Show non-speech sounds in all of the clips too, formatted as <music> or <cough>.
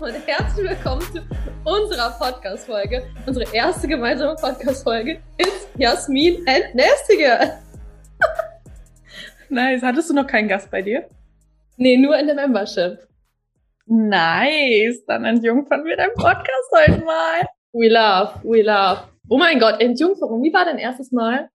Und herzlich willkommen zu unserer Podcast-Folge. Unsere erste gemeinsame Podcast-Folge ist Jasmin and Nastige. <laughs> nice. Hattest du noch keinen Gast bei dir? Nee, nur in der Membership. Nice. Dann entjungfern wir deinen Podcast heute mal. We love, we love. Oh mein Gott, Entjungferung. Wie war dein erstes Mal?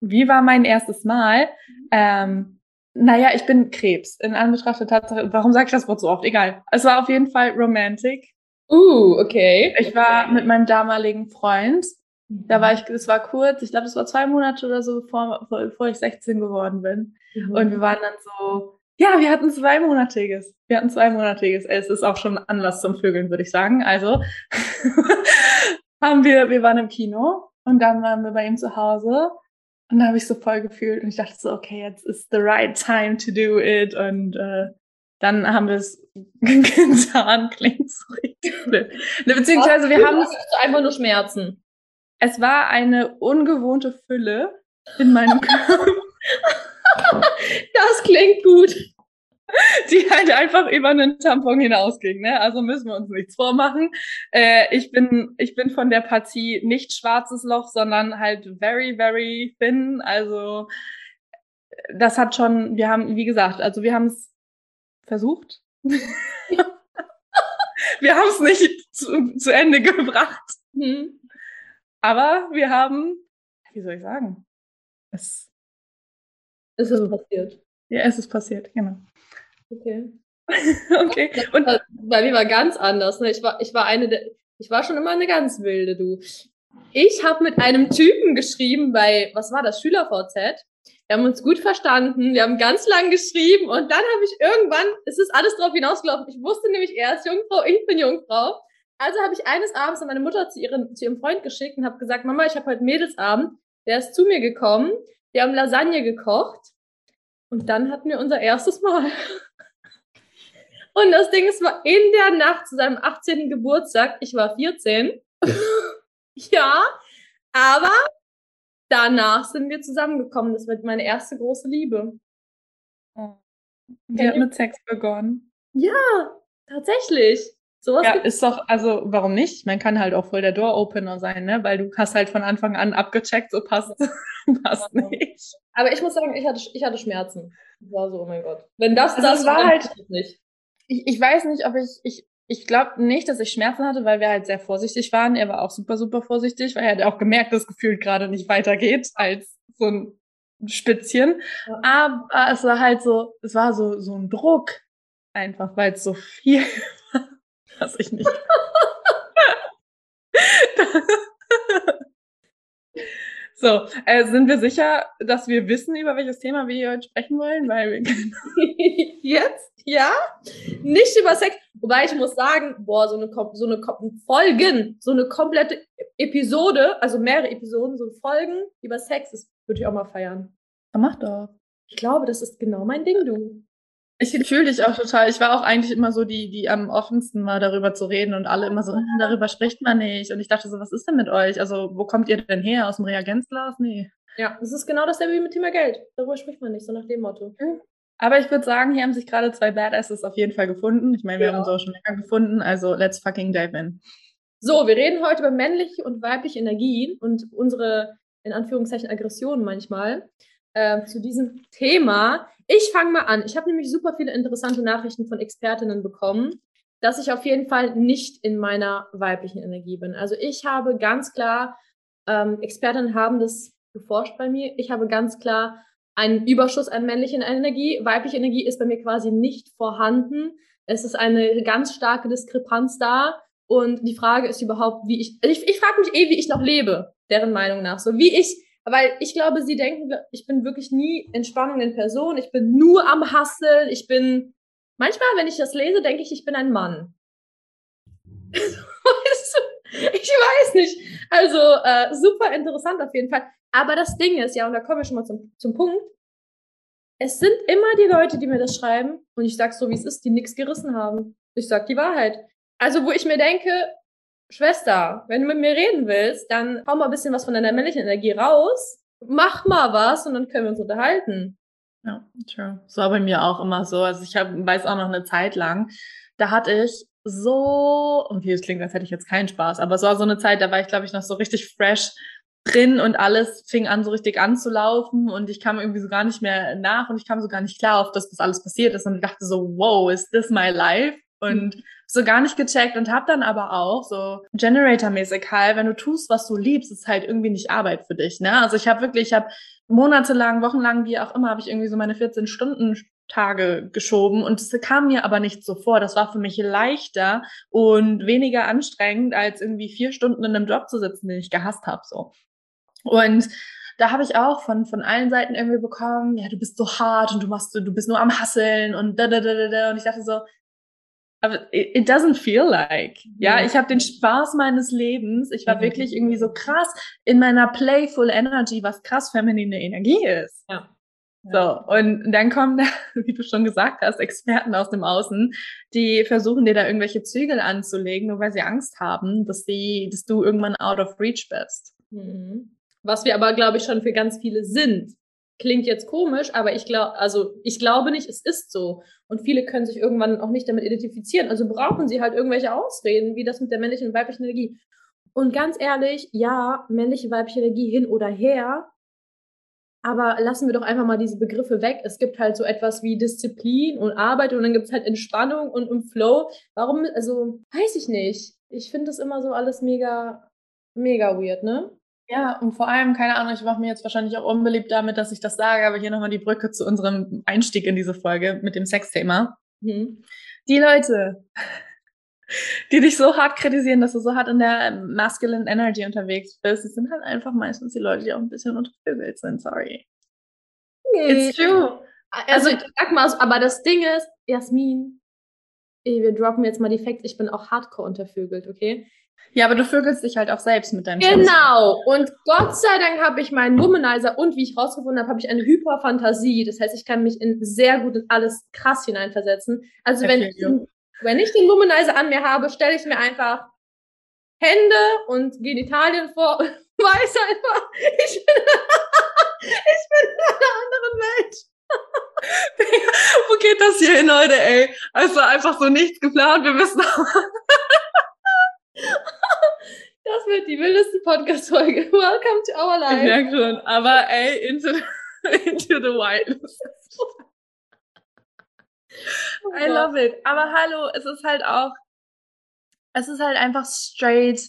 Wie war mein erstes Mal? Ähm, naja, ich bin Krebs. In Anbetracht der Tatsache, warum sage ich das Wort so oft? Egal. Es war auf jeden Fall romantic. Uh, okay. Ich war mit meinem damaligen Freund. Da war ich, es war kurz, ich glaube, es war zwei Monate oder so, bevor, bevor ich 16 geworden bin. Mhm. Und wir waren dann so, ja, wir hatten zweimonatiges. Wir hatten zweimonatiges. Es ist auch schon Anlass zum Vögeln, würde ich sagen. Also <laughs> haben wir, wir waren im Kino und dann waren wir bei ihm zu Hause und da habe ich so voll gefühlt und ich dachte so, okay, jetzt ist the right time to do it. Und äh, dann haben wir es <laughs> getan. Klingt so richtig. Ne, beziehungsweise wir haben es einfach nur Schmerzen. Es war eine ungewohnte Fülle in meinem <laughs> Körper. das klingt gut. <laughs> die halt einfach über einen Tampon hinausging. Ne? Also müssen wir uns nichts vormachen. Äh, ich bin ich bin von der Partie nicht schwarzes Loch, sondern halt very very thin. Also das hat schon. Wir haben wie gesagt, also wir haben es versucht. <laughs> wir haben es nicht zu, zu Ende gebracht. Mhm. Aber wir haben, wie soll ich sagen, es, es ist passiert. Ja, es ist passiert, genau. Okay. <laughs> okay. Und bei mir war ganz anders. Ne? Ich war, ich war eine der, ich war schon immer eine ganz wilde, du. Ich habe mit einem Typen geschrieben bei, was war das, SchülerVZ. Wir haben uns gut verstanden, wir haben ganz lang geschrieben und dann habe ich irgendwann, es ist alles drauf hinausgelaufen. Ich wusste nämlich, er ist Jungfrau, ich bin Jungfrau. Also habe ich eines Abends meine Mutter zu, ihren, zu ihrem Freund geschickt und habe gesagt, Mama, ich habe heute Mädelsabend. Der ist zu mir gekommen, wir haben Lasagne gekocht und dann hatten wir unser erstes Mal. <laughs> Und das Ding ist, war in der Nacht zu seinem 18. Geburtstag, ich war 14. <laughs> ja, aber danach sind wir zusammengekommen. Das wird meine erste große Liebe. Oh. Die hat mit Sex begonnen. Ja, tatsächlich. Sowas ja, ist doch, also warum nicht? Man kann halt auch voll der Door-Opener sein, ne? Weil du hast halt von Anfang an abgecheckt, so passt, <laughs> passt nicht. Aber ich muss sagen, ich hatte, ich hatte Schmerzen. Das war so, oh mein Gott. Wenn das also das war halt nicht ich, ich weiß nicht, ob ich, ich, ich glaube nicht, dass ich Schmerzen hatte, weil wir halt sehr vorsichtig waren. Er war auch super, super vorsichtig, weil er hat auch gemerkt, dass gefühlt gerade nicht weitergeht als so ein Spitzchen. Ja. Aber es war halt so, es war so, so ein Druck. Einfach, weil es so viel <laughs> war, dass ich nicht. <laughs> <laughs> So, äh, sind wir sicher, dass wir wissen, über welches Thema wir hier heute sprechen wollen? Weil wir <laughs> Jetzt? Ja? Nicht über Sex. Wobei ich muss sagen, boah, so eine, so eine Folgen, so eine komplette Episode, also mehrere Episoden, so Folgen über Sex, das würde ich auch mal feiern. Mach doch. Ich glaube, das ist genau mein Ding, du. Ich fühle dich auch total. Ich war auch eigentlich immer so die, die am offensten war, darüber zu reden und alle immer so, darüber spricht man nicht. Und ich dachte so, was ist denn mit euch? Also, wo kommt ihr denn her? Aus dem Reagenzglas? Nee. Ja, das ist genau dasselbe wie mit Thema Geld. Darüber spricht man nicht, so nach dem Motto. Aber ich würde sagen, hier haben sich gerade zwei Badasses auf jeden Fall gefunden. Ich meine, wir ja. haben uns auch schon länger gefunden, also let's fucking dive in. So, wir reden heute über männliche und weibliche Energien und unsere, in Anführungszeichen, Aggressionen manchmal. Äh, zu diesem Thema. Ich fange mal an. Ich habe nämlich super viele interessante Nachrichten von Expertinnen bekommen, dass ich auf jeden Fall nicht in meiner weiblichen Energie bin. Also ich habe ganz klar, ähm, Expertinnen haben das geforscht bei mir. Ich habe ganz klar einen Überschuss an männlichen Energie. Weibliche Energie ist bei mir quasi nicht vorhanden. Es ist eine ganz starke Diskrepanz da. Und die Frage ist überhaupt, wie ich, ich, ich frage mich eh, wie ich noch lebe, deren Meinung nach. So wie ich Weil ich glaube, sie denken, ich bin wirklich nie Entspannung in Person. Ich bin nur am Hasseln. Ich bin, manchmal, wenn ich das lese, denke ich, ich bin ein Mann. <laughs> Ich weiß nicht. Also, äh, super interessant auf jeden Fall. Aber das Ding ist, ja, und da kommen wir schon mal zum, zum Punkt. Es sind immer die Leute, die mir das schreiben, und ich sag's so, wie es ist, die nichts gerissen haben. Ich sag die Wahrheit. Also, wo ich mir denke, Schwester, wenn du mit mir reden willst, dann hau mal ein bisschen was von deiner männlichen Energie raus, mach mal was und dann können wir uns unterhalten. Ja, true. So war bei mir auch immer so. Also ich hab, weiß auch noch eine Zeit lang, da hatte ich so, okay, das klingt, als hätte ich jetzt keinen Spaß, aber es war so eine Zeit, da war ich, glaube ich, noch so richtig fresh drin und alles fing an, so richtig anzulaufen und ich kam irgendwie so gar nicht mehr nach und ich kam so gar nicht klar auf, dass das alles passiert ist und ich dachte so, wow, is this my life? Und mhm. so gar nicht gecheckt und hab dann aber auch so Generator-mäßig halt, wenn du tust, was du liebst, ist halt irgendwie nicht Arbeit für dich, ne? Also ich habe wirklich, ich habe monatelang, wochenlang, wie auch immer, habe ich irgendwie so meine 14 Stunden Tage geschoben und es kam mir aber nicht so vor. Das war für mich leichter und weniger anstrengend, als irgendwie vier Stunden in einem Job zu sitzen, den ich gehasst habe. So. Und da habe ich auch von, von allen Seiten irgendwie bekommen, ja, du bist so hart und du machst, du bist nur am Hasseln und da, da, da, da, da. Und ich dachte so, aber it doesn't feel like. Ja, ich habe den Spaß meines Lebens. Ich war mhm. wirklich irgendwie so krass in meiner playful Energy, was krass feminine Energie ist. Ja. So, und dann kommen da, <laughs> wie du schon gesagt hast, Experten aus dem Außen, die versuchen dir da irgendwelche Zügel anzulegen, nur weil sie Angst haben, dass die, dass du irgendwann out of reach bist. Mhm. Was wir aber, glaube ich, schon für ganz viele sind. Klingt jetzt komisch, aber ich glaube, also ich glaube nicht, es ist so. Und viele können sich irgendwann auch nicht damit identifizieren. Also brauchen sie halt irgendwelche Ausreden, wie das mit der männlichen und weiblichen Energie. Und ganz ehrlich, ja, männliche, weibliche Energie hin oder her, aber lassen wir doch einfach mal diese Begriffe weg. Es gibt halt so etwas wie Disziplin und Arbeit und dann gibt es halt Entspannung und im Flow. Warum, also, weiß ich nicht. Ich finde das immer so alles mega, mega weird, ne? Ja, und vor allem, keine Ahnung, ich mache mir jetzt wahrscheinlich auch unbeliebt damit, dass ich das sage, aber hier nochmal die Brücke zu unserem Einstieg in diese Folge mit dem Sexthema. Mhm. Die Leute, die dich so hart kritisieren, dass du so hart in der masculine Energy unterwegs bist, sind halt einfach meistens die Leute, die auch ein bisschen untervögelt sind, sorry. Nee. It's true. Also, also sag mal, aber das Ding ist, Jasmin, wir droppen jetzt mal die Facts, ich bin auch hardcore untervögelt, okay? Ja, aber du vögelst dich halt auch selbst mit deinem Genau. Schwanz. Und Gott sei Dank habe ich meinen Womanizer und wie ich rausgefunden habe, habe ich eine Hyperfantasie. Das heißt, ich kann mich in sehr gut in alles krass hineinversetzen. Also wenn ich, wenn ich den Womanizer an mir habe, stelle ich mir einfach Hände und Genitalien vor und <laughs> weiß einfach, ich bin, ich bin in einer anderen Welt. <laughs> Wo geht das hier hin heute, ey? Also einfach so nichts geplant, wir wissen <laughs> wird die wildeste Podcast-Folge. <laughs> Welcome to our life. Ich merke schon, aber ey, into, <laughs> into the wildness. Oh I love it. Aber hallo, es ist halt auch, es ist halt einfach straight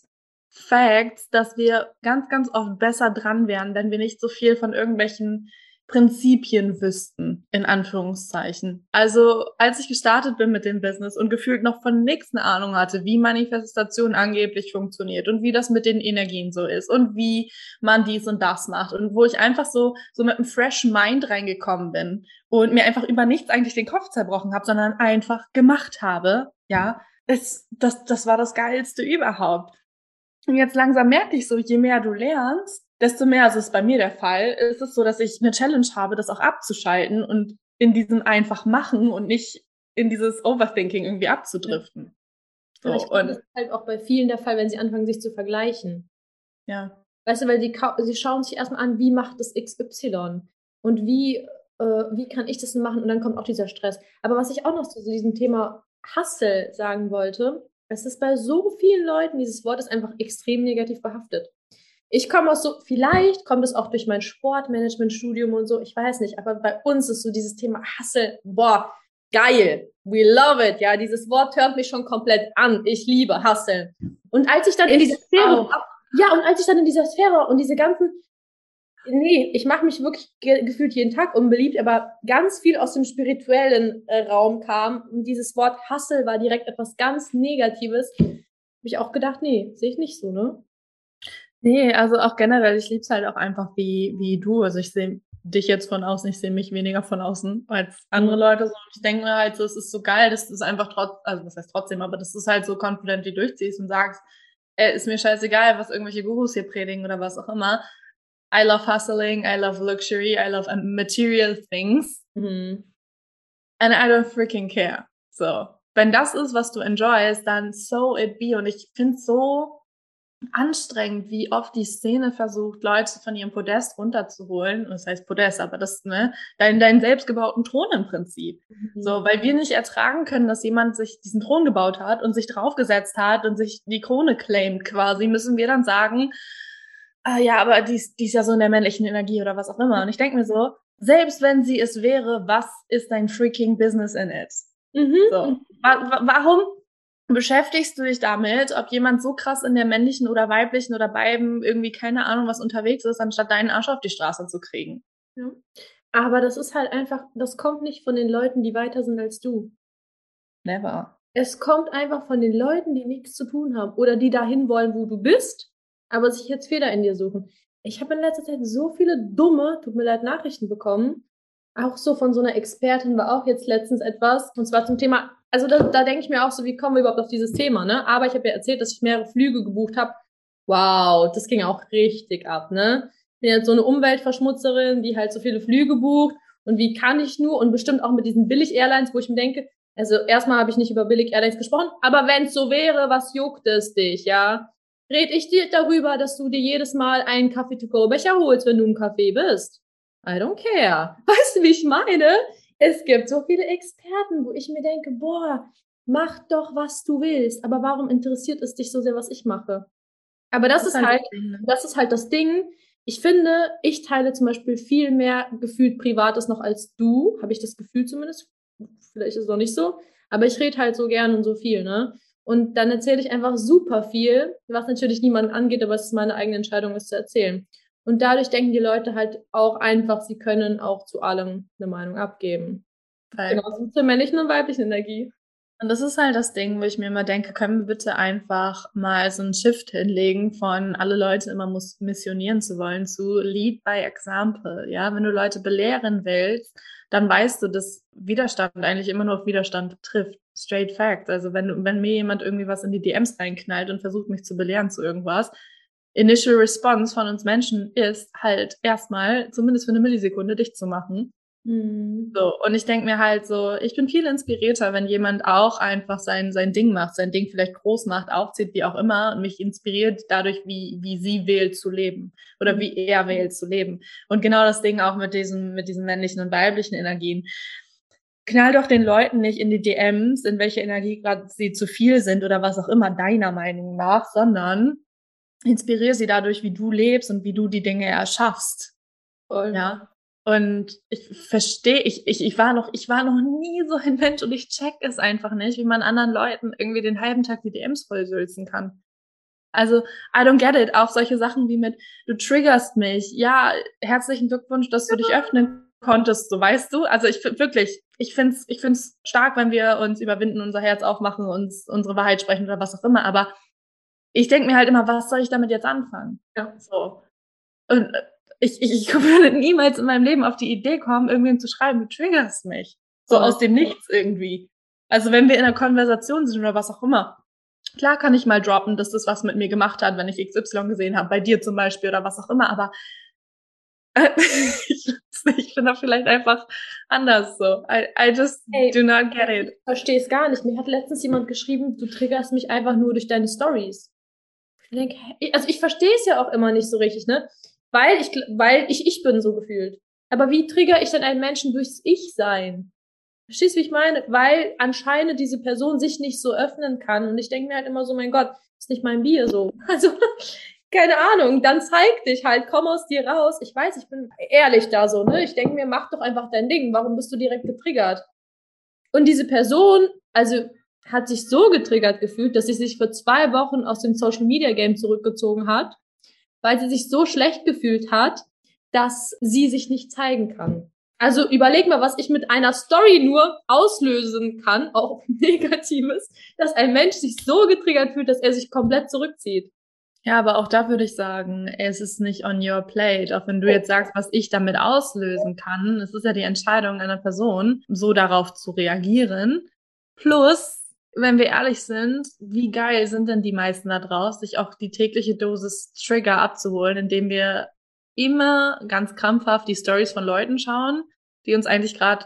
Facts, dass wir ganz, ganz oft besser dran wären, wenn wir nicht so viel von irgendwelchen Prinzipien wüssten, in Anführungszeichen. Also als ich gestartet bin mit dem Business und gefühlt noch von nichts eine Ahnung hatte, wie Manifestation angeblich funktioniert und wie das mit den Energien so ist und wie man dies und das macht und wo ich einfach so, so mit einem fresh Mind reingekommen bin und mir einfach über nichts eigentlich den Kopf zerbrochen habe, sondern einfach gemacht habe, ja, es, das, das war das Geilste überhaupt. Und jetzt langsam merke ich so, je mehr du lernst, desto mehr, also ist bei mir der Fall, ist es so, dass ich eine Challenge habe, das auch abzuschalten und in diesem einfach machen und nicht in dieses Overthinking irgendwie abzudriften. Ja. So, und das ist halt auch bei vielen der Fall, wenn sie anfangen, sich zu vergleichen. Ja. Weißt du, weil die, sie schauen sich erstmal an, wie macht das XY und wie, äh, wie kann ich das machen und dann kommt auch dieser Stress. Aber was ich auch noch zu diesem Thema Hustle sagen wollte, es ist bei so vielen Leuten, dieses Wort ist einfach extrem negativ behaftet. Ich komme aus so, vielleicht kommt es auch durch mein Sportmanagement-Studium und so, ich weiß nicht, aber bei uns ist so dieses Thema Hustle, boah, geil, we love it, ja, dieses Wort hört mich schon komplett an, ich liebe Hustle. Und als ich dann ich in dieser Sphäre, ja, und als ich dann in dieser Sphäre und diese ganzen, nee, ich mache mich wirklich ge gefühlt jeden Tag unbeliebt, aber ganz viel aus dem spirituellen äh, Raum kam und dieses Wort Hustle war direkt etwas ganz Negatives, habe ich auch gedacht, nee, sehe ich nicht so, ne? Nee, also auch generell, ich liebe es halt auch einfach wie, wie du. Also ich sehe dich jetzt von außen, ich sehe mich weniger von außen als andere mhm. Leute. So. Und ich denke mir halt so, es ist so geil, dass du es einfach trotz, also was heißt trotzdem, aber dass du es halt so confident durchziehst und sagst, ey, ist mir scheißegal, was irgendwelche Gurus hier predigen oder was auch immer. I love hustling, I love luxury, I love material things. Mhm. And I don't freaking care. So. Wenn das ist, was du enjoyst, dann so it be. Und ich finde so, anstrengend, wie oft die Szene versucht, Leute von ihrem Podest runterzuholen. Das heißt Podest, aber das, ne, dein, deinen selbstgebauten Thron im Prinzip. Mhm. So, weil wir nicht ertragen können, dass jemand sich diesen Thron gebaut hat und sich draufgesetzt hat und sich die Krone claimt quasi, müssen wir dann sagen, ah, ja, aber die, die ist ja so in der männlichen Energie oder was auch immer. Und ich denke mir so, selbst wenn sie es wäre, was ist dein freaking Business in it? Mhm. So. Wa warum beschäftigst du dich damit, ob jemand so krass in der männlichen oder weiblichen oder beiden irgendwie keine Ahnung was unterwegs ist, anstatt deinen Arsch auf die Straße zu kriegen. Ja. Aber das ist halt einfach, das kommt nicht von den Leuten, die weiter sind als du. Never. Es kommt einfach von den Leuten, die nichts zu tun haben oder die dahin wollen, wo du bist, aber sich jetzt Fehler in dir suchen. Ich habe in letzter Zeit so viele dumme, tut mir leid, Nachrichten bekommen. Auch so von so einer Expertin war auch jetzt letztens etwas, und zwar zum Thema also da, da denke ich mir auch so, wie kommen wir überhaupt auf dieses Thema, ne? Aber ich habe ja erzählt, dass ich mehrere Flüge gebucht habe. Wow, das ging auch richtig ab, ne? Ich bin jetzt so eine Umweltverschmutzerin, die halt so viele Flüge bucht. Und wie kann ich nur, und bestimmt auch mit diesen Billig-Airlines, wo ich mir denke, also erstmal habe ich nicht über Billig-Airlines gesprochen, aber wenn es so wäre, was juckt es dich, ja? Red ich dir darüber, dass du dir jedes Mal einen Kaffee-to-go-Becher holst, wenn du im Café bist? I don't care. <laughs> Weißt du, wie ich meine? Es gibt so viele Experten, wo ich mir denke, boah, mach doch, was du willst. Aber warum interessiert es dich so sehr, was ich mache? Aber das, das ist halt, ne? das ist halt das Ding. Ich finde, ich teile zum Beispiel viel mehr gefühlt Privates noch als du. Habe ich das Gefühl zumindest. Vielleicht ist es auch nicht so. Aber ich rede halt so gern und so viel, ne? Und dann erzähle ich einfach super viel, was natürlich niemanden angeht, aber es ist meine eigene Entscheidung, es zu erzählen. Und dadurch denken die Leute halt auch einfach, sie können auch zu allem eine Meinung abgeben. Right. Genauso zur männlichen und weiblichen Energie. Und das ist halt das Ding, wo ich mir immer denke, können wir bitte einfach mal so einen Shift hinlegen von alle Leute immer muss missionieren zu wollen zu Lead by Example. Ja, wenn du Leute belehren willst, dann weißt du, dass Widerstand eigentlich immer nur auf Widerstand trifft. Straight Fact. Also wenn, wenn mir jemand irgendwie was in die DMs reinknallt und versucht mich zu belehren zu irgendwas, Initial Response von uns Menschen ist halt erstmal, zumindest für eine Millisekunde, dich zu machen. Mhm. So, und ich denke mir halt so, ich bin viel inspirierter, wenn jemand auch einfach sein, sein Ding macht, sein Ding vielleicht groß macht, aufzieht, wie auch immer, und mich inspiriert dadurch, wie, wie sie wählt zu leben oder wie er wählt zu leben. Und genau das Ding auch mit diesen, mit diesen männlichen und weiblichen Energien. Knall doch den Leuten nicht in die DMs, in welche Energie gerade sie zu viel sind oder was auch immer deiner Meinung nach, sondern inspiriere sie dadurch, wie du lebst und wie du die Dinge erschaffst. Voll. Ja. Und ich verstehe, ich, ich, ich war noch, ich war noch nie so ein Mensch und ich check es einfach nicht, wie man anderen Leuten irgendwie den halben Tag die DMs vollsülzen kann. Also, I don't get it. Auch solche Sachen wie mit, du triggerst mich. Ja, herzlichen Glückwunsch, dass du dich öffnen konntest, so weißt du. Also ich wirklich, ich find's, ich find's stark, wenn wir uns überwinden, unser Herz aufmachen, uns unsere Wahrheit sprechen oder was auch immer. Aber ich denke mir halt immer, was soll ich damit jetzt anfangen? Ja. So. Und äh, ich, ich, ich <laughs> würde niemals in meinem Leben auf die Idee kommen, irgendwem zu schreiben, du triggerst mich. So aus dem Nichts irgendwie. Also wenn wir in einer Konversation sind oder was auch immer. Klar kann ich mal droppen, dass das was mit mir gemacht hat, wenn ich XY gesehen habe, bei dir zum Beispiel oder was auch immer, aber äh, <laughs> ich, ich bin da vielleicht einfach anders so. I, I just hey, do not get it. Ich verstehe es gar nicht. Mir hat letztens jemand geschrieben, du triggerst mich einfach nur durch deine Stories denke, also ich verstehe es ja auch immer nicht so richtig, ne? Weil ich, weil ich ich bin so gefühlt. Aber wie trigger ich denn einen Menschen durchs Ich-Sein? Verstehst du, wie ich meine? Weil anscheinend diese Person sich nicht so öffnen kann. Und ich denke mir halt immer so, mein Gott, ist nicht mein Bier so. <laughs> Also, keine Ahnung, dann zeig dich halt, komm aus dir raus. Ich weiß, ich bin ehrlich da so, ne? Ich denke mir, mach doch einfach dein Ding. Warum bist du direkt getriggert? Und diese Person, also hat sich so getriggert gefühlt, dass sie sich für zwei Wochen aus dem Social Media Game zurückgezogen hat, weil sie sich so schlecht gefühlt hat, dass sie sich nicht zeigen kann. Also überleg mal, was ich mit einer Story nur auslösen kann, auch <laughs> Negatives, dass ein Mensch sich so getriggert fühlt, dass er sich komplett zurückzieht. Ja, aber auch da würde ich sagen, es ist nicht on your plate. Auch wenn du jetzt sagst, was ich damit auslösen kann, es ist ja die Entscheidung einer Person, so darauf zu reagieren. Plus, wenn wir ehrlich sind, wie geil sind denn die meisten da draus, sich auch die tägliche Dosis Trigger abzuholen, indem wir immer ganz krampfhaft die Stories von Leuten schauen, die uns eigentlich gerade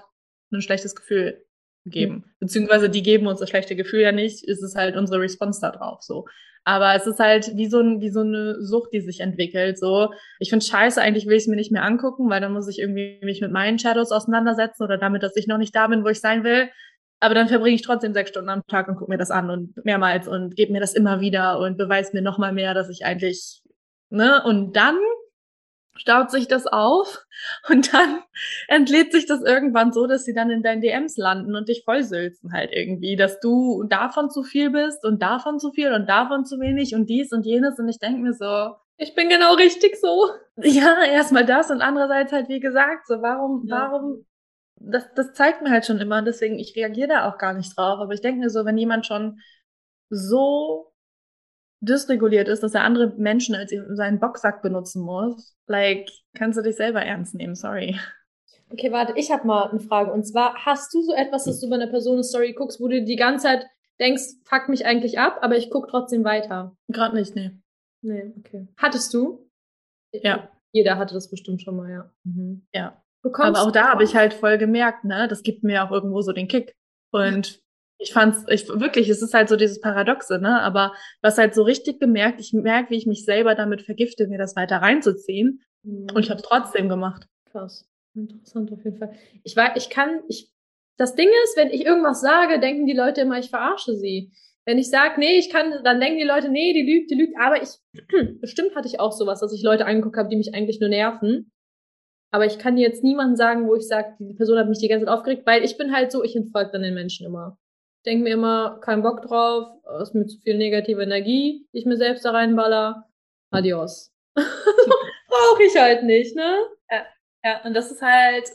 ein schlechtes Gefühl geben. Mhm. Beziehungsweise die geben uns das schlechte Gefühl ja nicht, ist es halt unsere Response da drauf. So. Aber es ist halt wie so, ein, wie so eine Sucht, die sich entwickelt. So, ich finde scheiße, eigentlich will ich es mir nicht mehr angucken, weil dann muss ich irgendwie mich mit meinen Shadows auseinandersetzen oder damit, dass ich noch nicht da bin, wo ich sein will. Aber dann verbringe ich trotzdem sechs Stunden am Tag und gucke mir das an und mehrmals und gebe mir das immer wieder und beweise mir nochmal mehr, dass ich eigentlich, ne? Und dann staut sich das auf <laughs> und dann entlädt sich das irgendwann so, dass sie dann in deinen DMs landen und dich vollsülzen halt irgendwie, dass du davon zu viel bist und davon zu viel und davon zu wenig und dies und jenes und ich denke mir so, ich bin genau richtig so. <laughs> Ja, erstmal das und andererseits halt wie gesagt, so warum, ja. warum, das, das zeigt mir halt schon immer und deswegen, ich reagiere da auch gar nicht drauf, aber ich denke mir so, wenn jemand schon so dysreguliert ist, dass er andere Menschen als seinen Boxsack benutzen muss, like, kannst du dich selber ernst nehmen, sorry. Okay, warte, ich habe mal eine Frage. Und zwar, hast du so etwas, dass du bei einer Person eine Story guckst, wo du die ganze Zeit denkst, fuck mich eigentlich ab, aber ich gucke trotzdem weiter? Gerade nicht, nee. Nee, okay. Hattest du? Ja. Jeder hatte das bestimmt schon mal, ja. Mhm. Ja. Bekommst aber auch da habe ich halt voll gemerkt, ne, das gibt mir auch irgendwo so den Kick. Und ich fand's, ich wirklich, es ist halt so dieses Paradoxe, ne? Aber was halt so richtig gemerkt, ich merke, wie ich mich selber damit vergifte, mir das weiter reinzuziehen. Mhm. Und ich habe es trotzdem gemacht. Krass. Interessant auf jeden Fall. Ich weiß, ich kann, ich, das Ding ist, wenn ich irgendwas sage, denken die Leute immer, ich verarsche sie. Wenn ich sage, nee, ich kann, dann denken die Leute, nee, die lügt, die lügt. Aber ich, <clears throat> bestimmt hatte ich auch sowas, dass ich Leute angeguckt habe, die mich eigentlich nur nerven. Aber ich kann jetzt niemanden sagen, wo ich sage, die Person hat mich die ganze Zeit aufgeregt, weil ich bin halt so, ich entfolge dann den Menschen immer denke mir immer, kein Bock drauf, ist mir zu viel negative Energie, die ich mir selbst da reinballer. Adios. <laughs> Brauche ich halt nicht, ne? Ja, ja, und das ist halt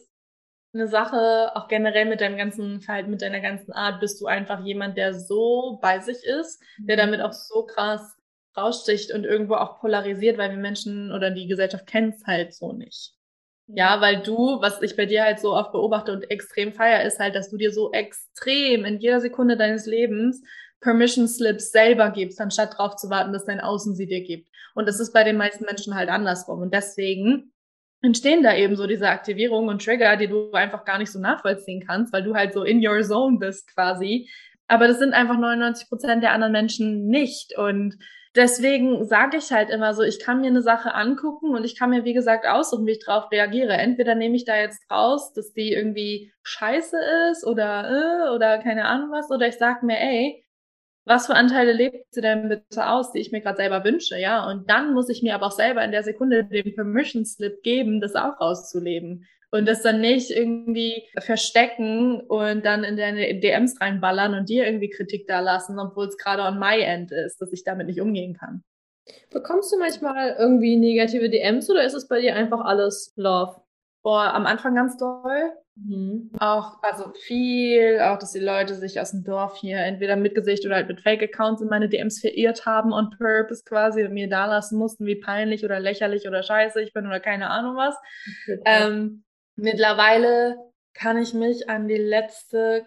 eine Sache, auch generell mit deinem ganzen Verhalten, mit deiner ganzen Art, bist du einfach jemand, der so bei sich ist, der mhm. damit auch so krass raussticht und irgendwo auch polarisiert, weil wir Menschen oder die Gesellschaft kennt es halt so nicht. Ja, weil du, was ich bei dir halt so oft beobachte und extrem feier, ist halt, dass du dir so extrem in jeder Sekunde deines Lebens Permission Slips selber gibst, anstatt darauf zu warten, dass dein Außen sie dir gibt. Und das ist bei den meisten Menschen halt andersrum. Und deswegen entstehen da eben so diese Aktivierungen und Trigger, die du einfach gar nicht so nachvollziehen kannst, weil du halt so in your zone bist quasi. Aber das sind einfach 99 Prozent der anderen Menschen nicht. Und deswegen sage ich halt immer so, ich kann mir eine Sache angucken und ich kann mir, wie gesagt, aussuchen, wie ich drauf reagiere. Entweder nehme ich da jetzt raus, dass die irgendwie scheiße ist oder äh, oder keine Ahnung was, oder ich sag mir, ey, was für Anteile lebt sie denn bitte aus, die ich mir gerade selber wünsche, ja? Und dann muss ich mir aber auch selber in der Sekunde den Permission Slip geben, das auch auszuleben und das dann nicht irgendwie verstecken und dann in deine DMs reinballern und dir irgendwie Kritik da lassen, obwohl es gerade on my end ist, dass ich damit nicht umgehen kann. Bekommst du manchmal irgendwie negative DMs oder ist es bei dir einfach alles Love? Boah, am Anfang ganz doll. Mhm. Auch, also viel, auch, dass die Leute sich aus dem Dorf hier entweder mit Gesicht oder halt mit Fake-Accounts in meine DMs verirrt haben on purpose quasi und mir da lassen mussten, wie peinlich oder lächerlich oder scheiße ich bin oder keine Ahnung was. Ähm, Mittlerweile kann ich mich an die letzte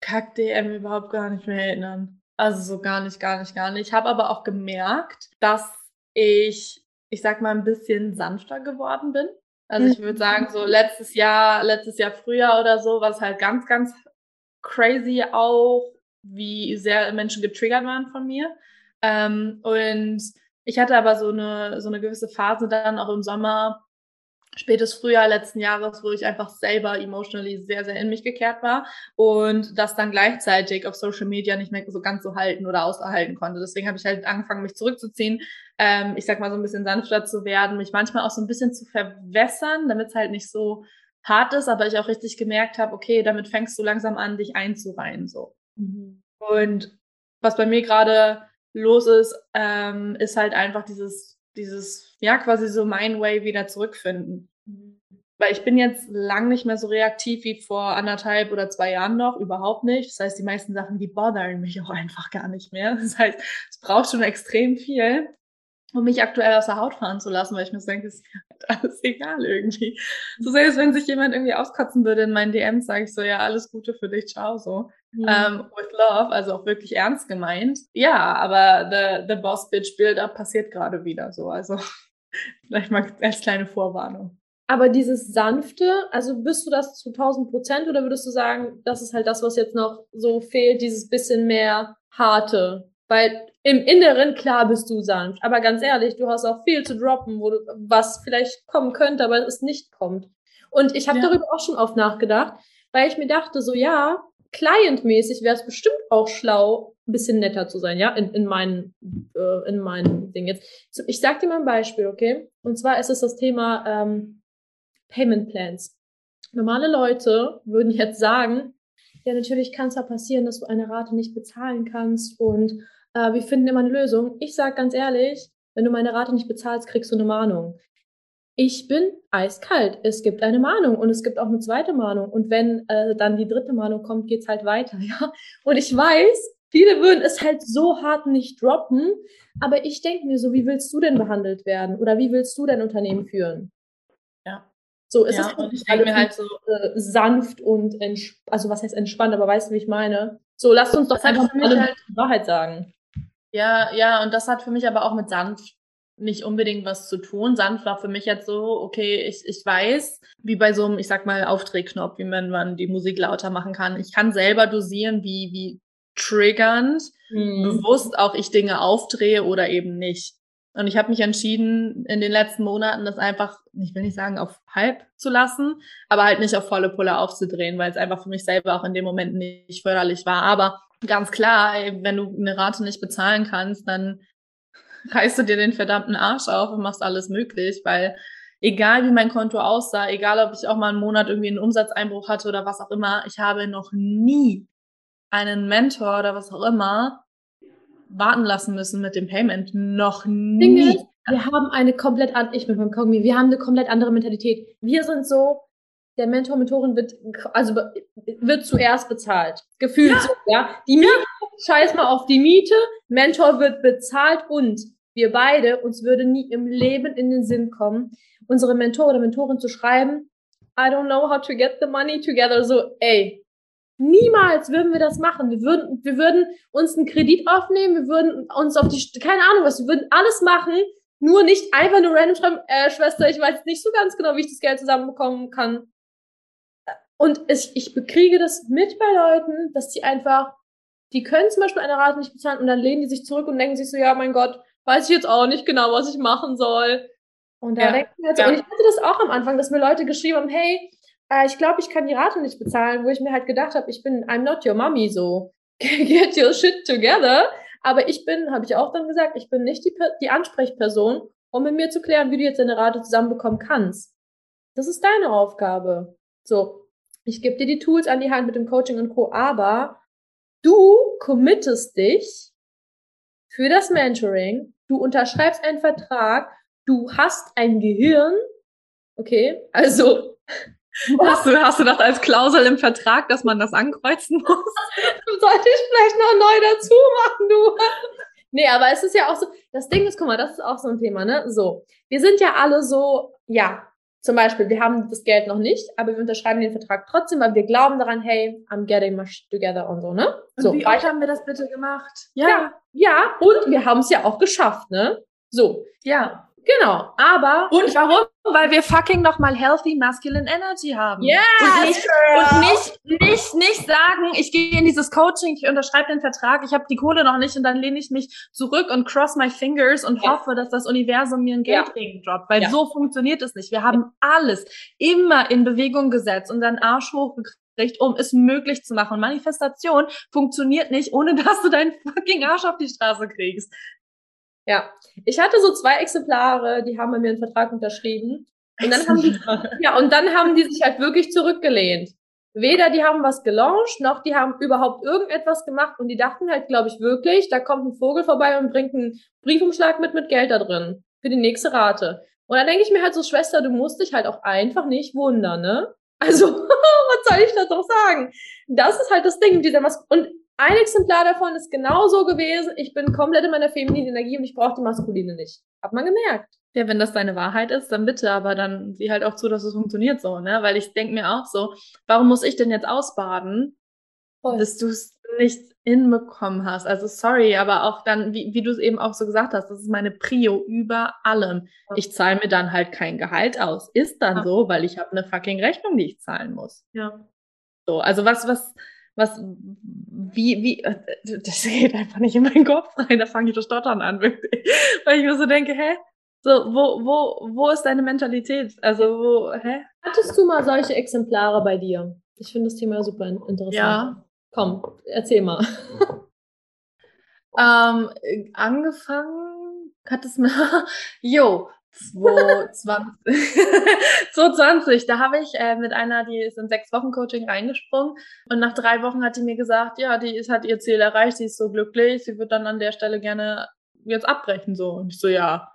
Kack-DM überhaupt gar nicht mehr erinnern. Also so gar nicht, gar nicht, gar nicht. Ich habe aber auch gemerkt, dass ich, ich sag mal, ein bisschen sanfter geworden bin. Also ich würde sagen, so letztes Jahr, letztes Jahr früher oder so, war es halt ganz, ganz crazy auch, wie sehr Menschen getriggert waren von mir. Ähm, und ich hatte aber so eine, so eine gewisse Phase dann auch im Sommer, spätes Frühjahr letzten Jahres, wo ich einfach selber emotionally sehr, sehr in mich gekehrt war und das dann gleichzeitig auf Social Media nicht mehr so ganz so halten oder auserhalten konnte. Deswegen habe ich halt angefangen, mich zurückzuziehen, ähm, ich sag mal so ein bisschen sanfter zu werden, mich manchmal auch so ein bisschen zu verwässern, damit es halt nicht so hart ist, aber ich auch richtig gemerkt habe, okay, damit fängst du langsam an, dich einzureihen, so. Mhm. Und was bei mir gerade los ist, ähm, ist halt einfach dieses dieses, ja, quasi so mein Way wieder zurückfinden. Weil ich bin jetzt lang nicht mehr so reaktiv wie vor anderthalb oder zwei Jahren noch, überhaupt nicht. Das heißt, die meisten Sachen, die bothern mich auch <laughs> einfach gar nicht mehr. Das heißt, es braucht schon extrem viel. um mich aktuell aus der Haut fahren zu lassen, weil ich mir so denke, ist halt <laughs> alles egal irgendwie. So selbst wenn sich jemand irgendwie auskotzen würde in meinen DMs, sage ich so, ja, alles Gute für dich, ciao, so. Mhm. Ähm, with love, also auch wirklich ernst gemeint. Ja, aber the, the Boss Bitch Build-Up passiert gerade wieder so, also <laughs> vielleicht mal als kleine Vorwarnung. Aber dieses sanfte, also bist du das zu 1000 Prozent oder würdest du sagen, das ist halt das, was jetzt noch so fehlt, dieses bisschen mehr harte? Weil im Inneren, klar bist du sanft, aber ganz ehrlich, du hast auch viel zu droppen, wo du, was vielleicht kommen könnte, aber es nicht kommt. Und ich habe ja. darüber auch schon oft nachgedacht, weil ich mir dachte, so ja, clientmäßig wäre es bestimmt auch schlau, ein bisschen netter zu sein, ja, in, in meinen äh, in meinen Ding jetzt. Ich sag dir mal ein Beispiel, okay? Und zwar ist es das Thema ähm, Payment Plans. Normale Leute würden jetzt sagen, ja, natürlich kann es ja passieren, dass du eine Rate nicht bezahlen kannst und äh, wir finden immer eine Lösung. Ich sage ganz ehrlich, wenn du meine Rate nicht bezahlst, kriegst du eine Mahnung. Ich bin eiskalt. Es gibt eine Mahnung und es gibt auch eine zweite Mahnung. Und wenn äh, dann die dritte Mahnung kommt, geht's halt weiter, <laughs> ja. Und ich weiß, viele würden es halt so hart nicht droppen, aber ich denke mir so, wie willst du denn behandelt werden? Oder wie willst du dein Unternehmen führen? Ja. So ist ja, es und ich denke mir halt so äh, sanft und also was heißt entspannt, aber weißt du, wie ich meine? So, lasst uns doch einfach alle halt die Wahrheit sagen. Ja, ja, und das hat für mich aber auch mit sanft nicht unbedingt was zu tun. Sanft war für mich jetzt so, okay, ich, ich weiß, wie bei so einem, ich sag mal, Aufdrehknopf, wie man, man die Musik lauter machen kann. Ich kann selber dosieren, wie, wie triggernd, mhm. bewusst auch ich Dinge aufdrehe oder eben nicht. Und ich habe mich entschieden, in den letzten Monaten das einfach, ich will nicht sagen, auf halb zu lassen, aber halt nicht auf volle Pulle aufzudrehen, weil es einfach für mich selber auch in dem Moment nicht förderlich war. Aber ganz klar, wenn du eine Rate nicht bezahlen kannst, dann reißt du dir den verdammten Arsch auf und machst alles möglich, weil egal wie mein Konto aussah, egal ob ich auch mal einen Monat irgendwie einen Umsatzeinbruch hatte oder was auch immer, ich habe noch nie einen Mentor oder was auch immer warten lassen müssen mit dem Payment. Noch nie. wir haben eine komplett andere, ich mit meinem Kogmi, wir haben eine komplett andere Mentalität. Wir sind so, der Mentor, Mentorin wird, also wird zuerst bezahlt. Gefühlt ja. so, ja. Die Miete, scheiß mal auf die Miete, Mentor wird bezahlt und wir beide, uns würde nie im Leben in den Sinn kommen, unsere Mentor oder Mentorin zu schreiben, I don't know how to get the money together. So, ey, Niemals würden wir das machen. Wir würden, wir würden uns einen Kredit aufnehmen, wir würden uns auf die, keine Ahnung was, wir würden alles machen, nur nicht einfach nur random schreiben, äh, Schwester, ich weiß nicht so ganz genau, wie ich das Geld zusammenbekommen kann. Und ich, ich bekriege das mit bei Leuten, dass die einfach, die können zum Beispiel eine Rate nicht bezahlen und dann lehnen die sich zurück und denken sich so, ja, mein Gott, weiß ich jetzt auch nicht genau, was ich machen soll. Und da ja, denken wir jetzt, ja. und ich hatte das auch am Anfang, dass mir Leute geschrieben haben, hey, äh, ich glaube, ich kann die Rate nicht bezahlen, wo ich mir halt gedacht habe, ich bin, I'm not your mommy, so, <laughs> get your shit together. Aber ich bin, habe ich auch dann gesagt, ich bin nicht die, die Ansprechperson, um mit mir zu klären, wie du jetzt deine Rate zusammenbekommen kannst. Das ist deine Aufgabe. So, ich gebe dir die Tools an die Hand mit dem Coaching und Co., aber du committest dich für das Mentoring, du unterschreibst einen Vertrag, du hast ein Gehirn, okay, also <laughs> Hast du, hast du das als Klausel im Vertrag, dass man das ankreuzen muss? <laughs> Sollte ich vielleicht noch neu dazu machen, du. Nee, aber es ist ja auch so, das Ding ist, guck mal, das ist auch so ein Thema, ne? So, wir sind ja alle so, ja, zum Beispiel, wir haben das Geld noch nicht, aber wir unterschreiben den Vertrag trotzdem, weil wir glauben daran, hey, I'm getting my shit together und so, ne? So, und wie oft haben wir das bitte gemacht? Ja. Ja, ja und wir haben es ja auch geschafft, ne? So. Ja. Genau, aber. Und warum? Weil wir fucking nochmal healthy masculine energy haben. Ja. Yes, und, nicht, und nicht, nicht, nicht sagen, ich gehe in dieses Coaching, ich unterschreibe den Vertrag, ich habe die Kohle noch nicht und dann lehne ich mich zurück und cross my fingers und ja. hoffe, dass das Universum mir ein Geldregen ja. droppt. Weil ja. so funktioniert es nicht. Wir haben alles immer in Bewegung gesetzt und dann Arsch hochgekriegt um es möglich zu machen. Manifestation funktioniert nicht, ohne dass du deinen fucking Arsch auf die Straße kriegst. Ja, ich hatte so zwei Exemplare, die haben bei mir einen Vertrag unterschrieben. Und dann haben die, <laughs> ja, und dann haben die sich halt wirklich zurückgelehnt. Weder die haben was gelauncht, noch die haben überhaupt irgendetwas gemacht und die dachten halt, glaube ich, wirklich, da kommt ein Vogel vorbei und bringt einen Briefumschlag mit mit Geld da drin für die nächste Rate. Und dann denke ich mir halt so, Schwester, du musst dich halt auch einfach nicht wundern, ne? Also, <laughs> was soll ich da doch sagen? Das ist halt das Ding, dieser Mas und ein Exemplar davon ist genauso gewesen. Ich bin komplett in meiner femininen Energie und ich brauche die maskuline nicht. Hat man gemerkt. Ja, wenn das deine Wahrheit ist, dann bitte, aber dann sieh halt auch zu, dass es funktioniert so, ne? Weil ich denke mir auch so, warum muss ich denn jetzt ausbaden, Voll. dass du es nicht hinbekommen hast? Also sorry, aber auch dann, wie, wie du es eben auch so gesagt hast, das ist meine Prio über allem. Ich zahle mir dann halt kein Gehalt aus. Ist dann ja. so, weil ich habe eine fucking Rechnung, die ich zahlen muss. Ja. So, also was, was, was, wie, wie, äh, das geht einfach nicht in meinen Kopf rein, da fange ich das Stottern an, wirklich. Weil ich mir so denke, hä? So, wo, wo, wo ist deine Mentalität? Also, wo, hä? Hattest du mal solche Exemplare bei dir? Ich finde das Thema super interessant. Ja. Komm, erzähl mal. <laughs> ähm, angefangen hat es mir, <laughs> jo, 2020, 2020 <laughs> da habe ich äh, mit einer, die ist in sechs Wochen Coaching reingesprungen und nach drei Wochen hat die mir gesagt, ja, die ist, hat ihr Ziel erreicht, sie ist so glücklich, sie wird dann an der Stelle gerne jetzt abbrechen so und ich so, ja,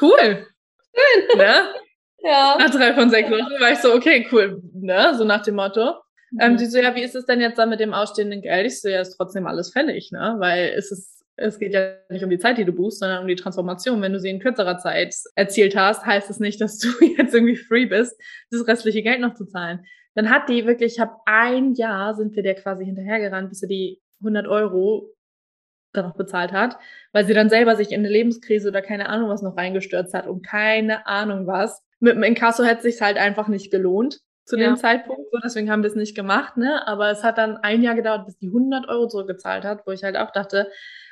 cool, schön, ne? <laughs> Ja. Nach drei von sechs Wochen war ich so, okay, cool, ne, so nach dem Motto. Mhm. Ähm, die so, ja, wie ist es denn jetzt dann mit dem ausstehenden Geld? Ich so, ja, ist trotzdem alles fällig, ne, weil es ist es geht ja nicht um die Zeit, die du buchst, sondern um die Transformation. Wenn du sie in kürzerer Zeit erzielt hast, heißt es nicht, dass du <laughs> jetzt irgendwie free bist, das restliche Geld noch zu zahlen. Dann hat die wirklich, ich habe ein Jahr, sind wir der quasi hinterhergerannt, bis sie die 100 Euro dann noch bezahlt hat, weil sie dann selber sich in eine Lebenskrise oder keine Ahnung was noch reingestürzt hat und keine Ahnung was. Mit dem Inkasso hätte es sich halt einfach nicht gelohnt zu ja. dem Zeitpunkt, so deswegen haben wir es nicht gemacht, ne? Aber es hat dann ein Jahr gedauert, bis die 100 Euro zurückgezahlt hat, wo ich halt auch dachte,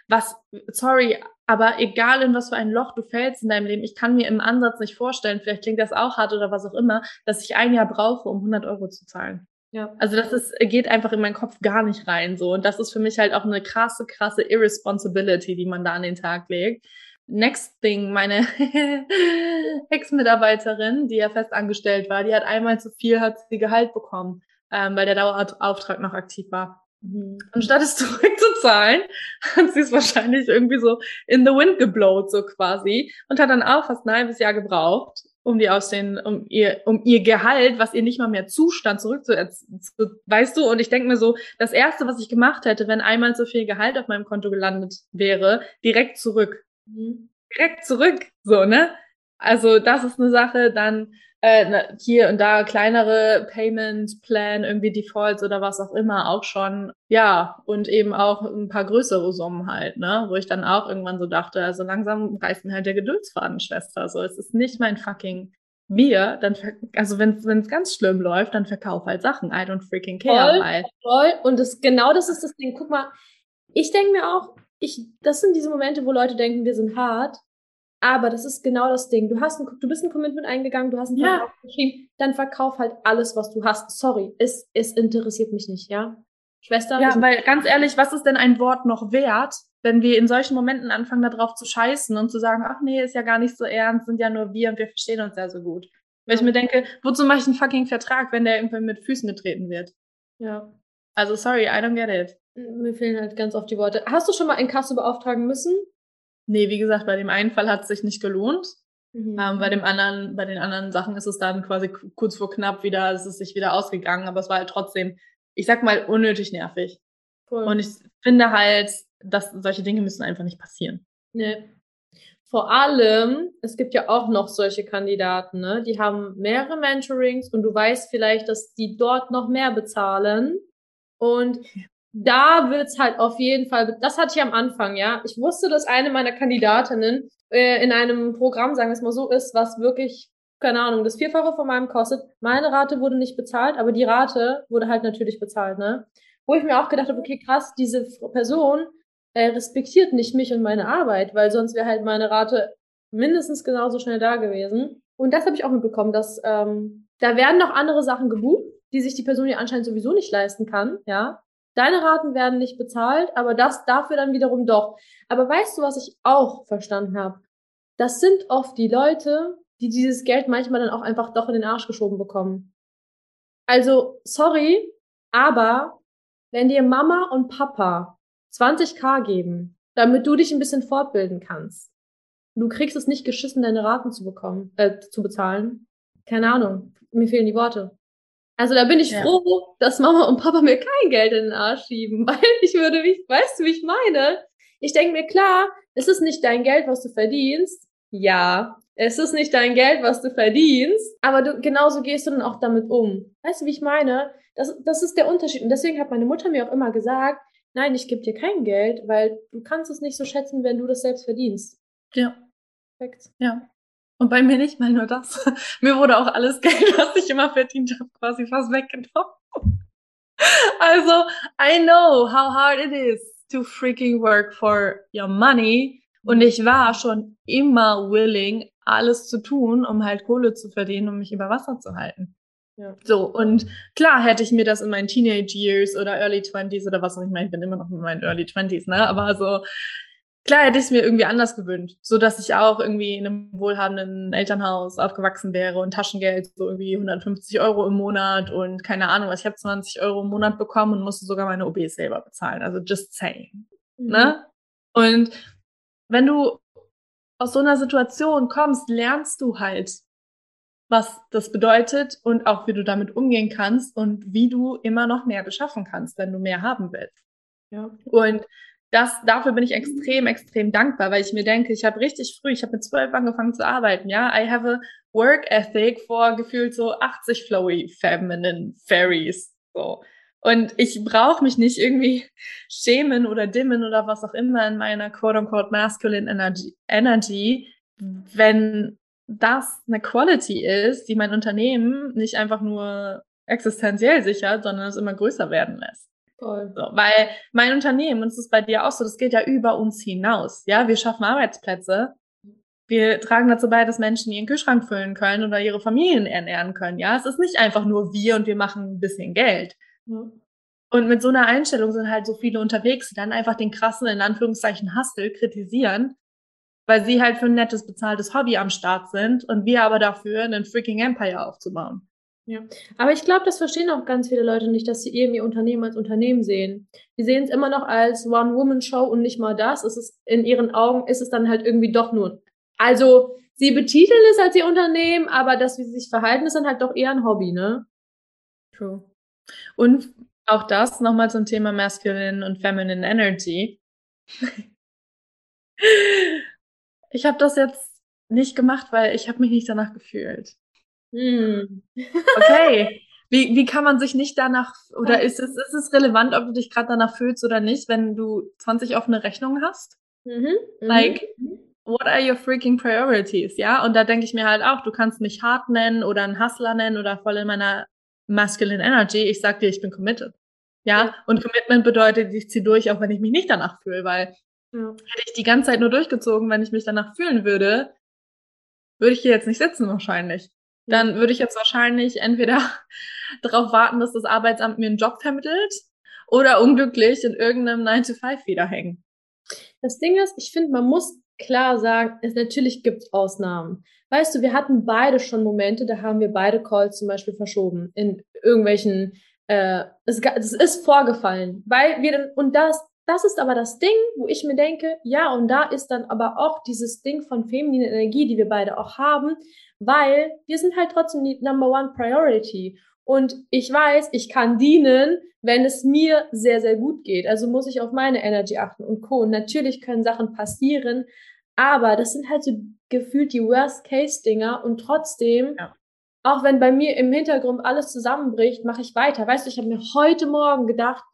was, sorry, aber egal in was für ein Loch du fällst in deinem Leben, ich kann mir im Ansatz nicht vorstellen, vielleicht klingt das auch hart oder was auch immer, dass ich ein Jahr brauche, um 100 Euro zu zahlen. Ja. Also das ist, geht einfach in meinen Kopf gar nicht rein, so. Und das ist für mich halt auch eine krasse, krasse Irresponsibility, die man da an den Tag legt. Next thing, meine <laughs> Ex-Mitarbeiterin, die ja fest angestellt war, die hat einmal zu viel, hat sie Gehalt bekommen, ähm, weil der Dauerauftrag noch aktiv war. Mhm. Anstatt es <laughs> zurückzuzahlen, hat sie es wahrscheinlich irgendwie so in the wind geblowt, so quasi, und hat dann auch fast ein halbes Jahr gebraucht, um die aus den, um ihr, um ihr Gehalt, was ihr nicht mal mehr zustand, zurückzu, weißt du? Und ich denke mir so, das erste, was ich gemacht hätte, wenn einmal so viel Gehalt auf meinem Konto gelandet wäre, direkt zurück. Mhm. Direkt zurück, so, ne? Also, das ist eine Sache, dann, äh, hier und da kleinere Payment Plan, irgendwie Defaults oder was auch immer auch schon. Ja, und eben auch ein paar größere Summen halt, ne? Wo ich dann auch irgendwann so dachte, also langsam reißt mir halt der Geduldsfaden, Schwester. So, es ist nicht mein fucking Bier, dann, also wenn es ganz schlimm läuft, dann verkauf halt Sachen. I don't freaking care. Voll, weil. voll. Und das, genau das ist das Ding. Guck mal, ich denke mir auch, ich, das sind diese Momente, wo Leute denken, wir sind hart. Aber das ist genau das Ding. Du hast ein, du bist ein Commitment eingegangen, du hast ein Vertrag ja. geschrieben, dann verkauf halt alles, was du hast. Sorry, es, es interessiert mich nicht, ja? Schwester? Ja, weil ganz ehrlich, was ist denn ein Wort noch wert, wenn wir in solchen Momenten anfangen, darauf zu scheißen und zu sagen, ach nee, ist ja gar nicht so ernst, sind ja nur wir und wir verstehen uns ja so gut. Weil ich mir denke, wozu mache ich einen fucking Vertrag, wenn der irgendwann mit Füßen getreten wird? Ja. Also sorry, I don't get it. Mir fehlen halt ganz oft die Worte. Hast du schon mal ein Kasso beauftragen müssen? Nee, wie gesagt, bei dem einen Fall hat es sich nicht gelohnt. Mhm. Ähm, bei dem anderen, bei den anderen Sachen ist es dann quasi kurz vor knapp wieder, es ist sich wieder ausgegangen, aber es war halt trotzdem, ich sag mal, unnötig nervig. Cool. Und ich finde halt, dass solche Dinge müssen einfach nicht passieren. Nee. Vor allem, es gibt ja auch noch solche Kandidaten, ne? die haben mehrere Mentorings und du weißt vielleicht, dass die dort noch mehr bezahlen. Und da wird's halt auf jeden Fall, das hatte ich am Anfang, ja. Ich wusste, dass eine meiner Kandidatinnen äh, in einem Programm, sagen wir es mal so, ist, was wirklich, keine Ahnung, das Vierfache von meinem kostet. Meine Rate wurde nicht bezahlt, aber die Rate wurde halt natürlich bezahlt, ne? Wo ich mir auch gedacht habe, okay, krass, diese Person äh, respektiert nicht mich und meine Arbeit, weil sonst wäre halt meine Rate mindestens genauso schnell da gewesen. Und das habe ich auch mitbekommen, dass ähm, da werden noch andere Sachen gebucht, die sich die Person ja anscheinend sowieso nicht leisten kann, ja. Deine Raten werden nicht bezahlt, aber das dafür dann wiederum doch. Aber weißt du, was ich auch verstanden habe? Das sind oft die Leute, die dieses Geld manchmal dann auch einfach doch in den Arsch geschoben bekommen. Also, sorry, aber wenn dir Mama und Papa 20k geben, damit du dich ein bisschen fortbilden kannst, du kriegst es nicht geschissen, deine Raten zu bekommen, äh, zu bezahlen. Keine Ahnung, mir fehlen die Worte. Also da bin ich ja. froh, dass Mama und Papa mir kein Geld in den Arsch schieben, <laughs> weil ich würde mich, weißt du, wie ich meine? Ich denke mir, klar, es ist nicht dein Geld, was du verdienst. Ja, es ist nicht dein Geld, was du verdienst, aber du, genauso gehst du dann auch damit um. Weißt du, wie ich meine? Das, das ist der Unterschied. Und deswegen hat meine Mutter mir auch immer gesagt, nein, ich gebe dir kein Geld, weil du kannst es nicht so schätzen, wenn du das selbst verdienst. Ja. Perfekt. Ja. Und bei mir nicht mal nur das. <laughs> mir wurde auch alles Geld, <laughs> was ich immer verdient habe, quasi fast weggenommen. also, I know how hard it is to freaking work for your money. Und ich war schon immer willing, alles zu tun, um halt Kohle zu verdienen, um mich über Wasser zu halten. Ja. So, und klar hätte ich mir das in meinen Teenage Years oder Early Twenties oder was auch immer, ich bin immer noch in meinen Early Twenties, ne? Aber so, klar hätte ich es mir irgendwie anders gewünscht, so dass ich auch irgendwie in einem wohlhabenden Elternhaus aufgewachsen wäre und Taschengeld so irgendwie 150 Euro im Monat und keine Ahnung was. Ich habe 20 Euro im Monat bekommen und musste sogar meine OBs selber bezahlen. Also just saying, mhm. ne? Und wenn du aus so einer Situation kommst, lernst du halt, was das bedeutet und auch wie du damit umgehen kannst und wie du immer noch mehr beschaffen kannst, wenn du mehr haben willst. Ja. Und das, dafür bin ich extrem, extrem dankbar, weil ich mir denke, ich habe richtig früh, ich habe mit zwölf angefangen zu arbeiten, ja. I have a work ethic vor gefühlt so 80 flowy feminine fairies. So. Und ich brauche mich nicht irgendwie <laughs> schämen oder dimmen oder was auch immer in meiner quote-unquote masculine energy, energy, wenn das eine Quality ist, die mein Unternehmen nicht einfach nur existenziell sichert, sondern es immer größer werden lässt. Voll. So, weil mein Unternehmen, und es ist bei dir auch so, das geht ja über uns hinaus. Ja, wir schaffen Arbeitsplätze. Wir tragen dazu bei, dass Menschen ihren Kühlschrank füllen können oder ihre Familien ernähren können. Ja, es ist nicht einfach nur wir und wir machen ein bisschen Geld. Mhm. Und mit so einer Einstellung sind halt so viele unterwegs, die dann einfach den krassen, in Anführungszeichen, Hustle kritisieren, weil sie halt für ein nettes, bezahltes Hobby am Start sind und wir aber dafür einen freaking Empire aufzubauen. Ja, aber ich glaube, das verstehen auch ganz viele Leute nicht, dass sie eben ihr Unternehmen als Unternehmen sehen. Die sehen es immer noch als One-Woman-Show und nicht mal das. Es ist in ihren Augen ist es dann halt irgendwie doch nur. Also sie betiteln es als ihr Unternehmen, aber das, wie sie sich verhalten, ist dann halt doch eher ein Hobby, ne? True. Und auch das nochmal zum Thema Masculine und Feminine Energy. <laughs> ich habe das jetzt nicht gemacht, weil ich habe mich nicht danach gefühlt. Hm. Okay. <laughs> Wie, wie kann man sich nicht danach, oder ist es, ist es relevant, ob du dich gerade danach fühlst oder nicht, wenn du 20 offene Rechnungen hast? Mhm. mhm. Like, what are your freaking priorities? Ja, und da denke ich mir halt auch, du kannst mich hart nennen oder einen Hustler nennen oder voll in meiner masculine energy. Ich sag dir, ich bin committed. Ja, und Commitment bedeutet, ich ziehe durch, auch wenn ich mich nicht danach fühle, weil ja. hätte ich die ganze Zeit nur durchgezogen, wenn ich mich danach fühlen würde, würde ich hier jetzt nicht sitzen wahrscheinlich dann würde ich jetzt wahrscheinlich entweder <laughs> darauf warten, dass das Arbeitsamt mir einen Job vermittelt oder unglücklich in irgendeinem 9-to-5 wieder hängen. Das Ding ist, ich finde, man muss klar sagen, es natürlich gibt Ausnahmen. Weißt du, wir hatten beide schon Momente, da haben wir beide Calls zum Beispiel verschoben in irgendwelchen, äh, es, es ist vorgefallen, weil wir dann, und das, das ist aber das Ding, wo ich mir denke, ja, und da ist dann aber auch dieses Ding von femininer Energie, die wir beide auch haben, weil wir sind halt trotzdem die Number One Priority. Und ich weiß, ich kann dienen, wenn es mir sehr, sehr gut geht. Also muss ich auf meine Energy achten und Co. Und natürlich können Sachen passieren, aber das sind halt so gefühlt die Worst-Case-Dinger und trotzdem, ja. auch wenn bei mir im Hintergrund alles zusammenbricht, mache ich weiter. Weißt du, ich habe mir heute Morgen gedacht,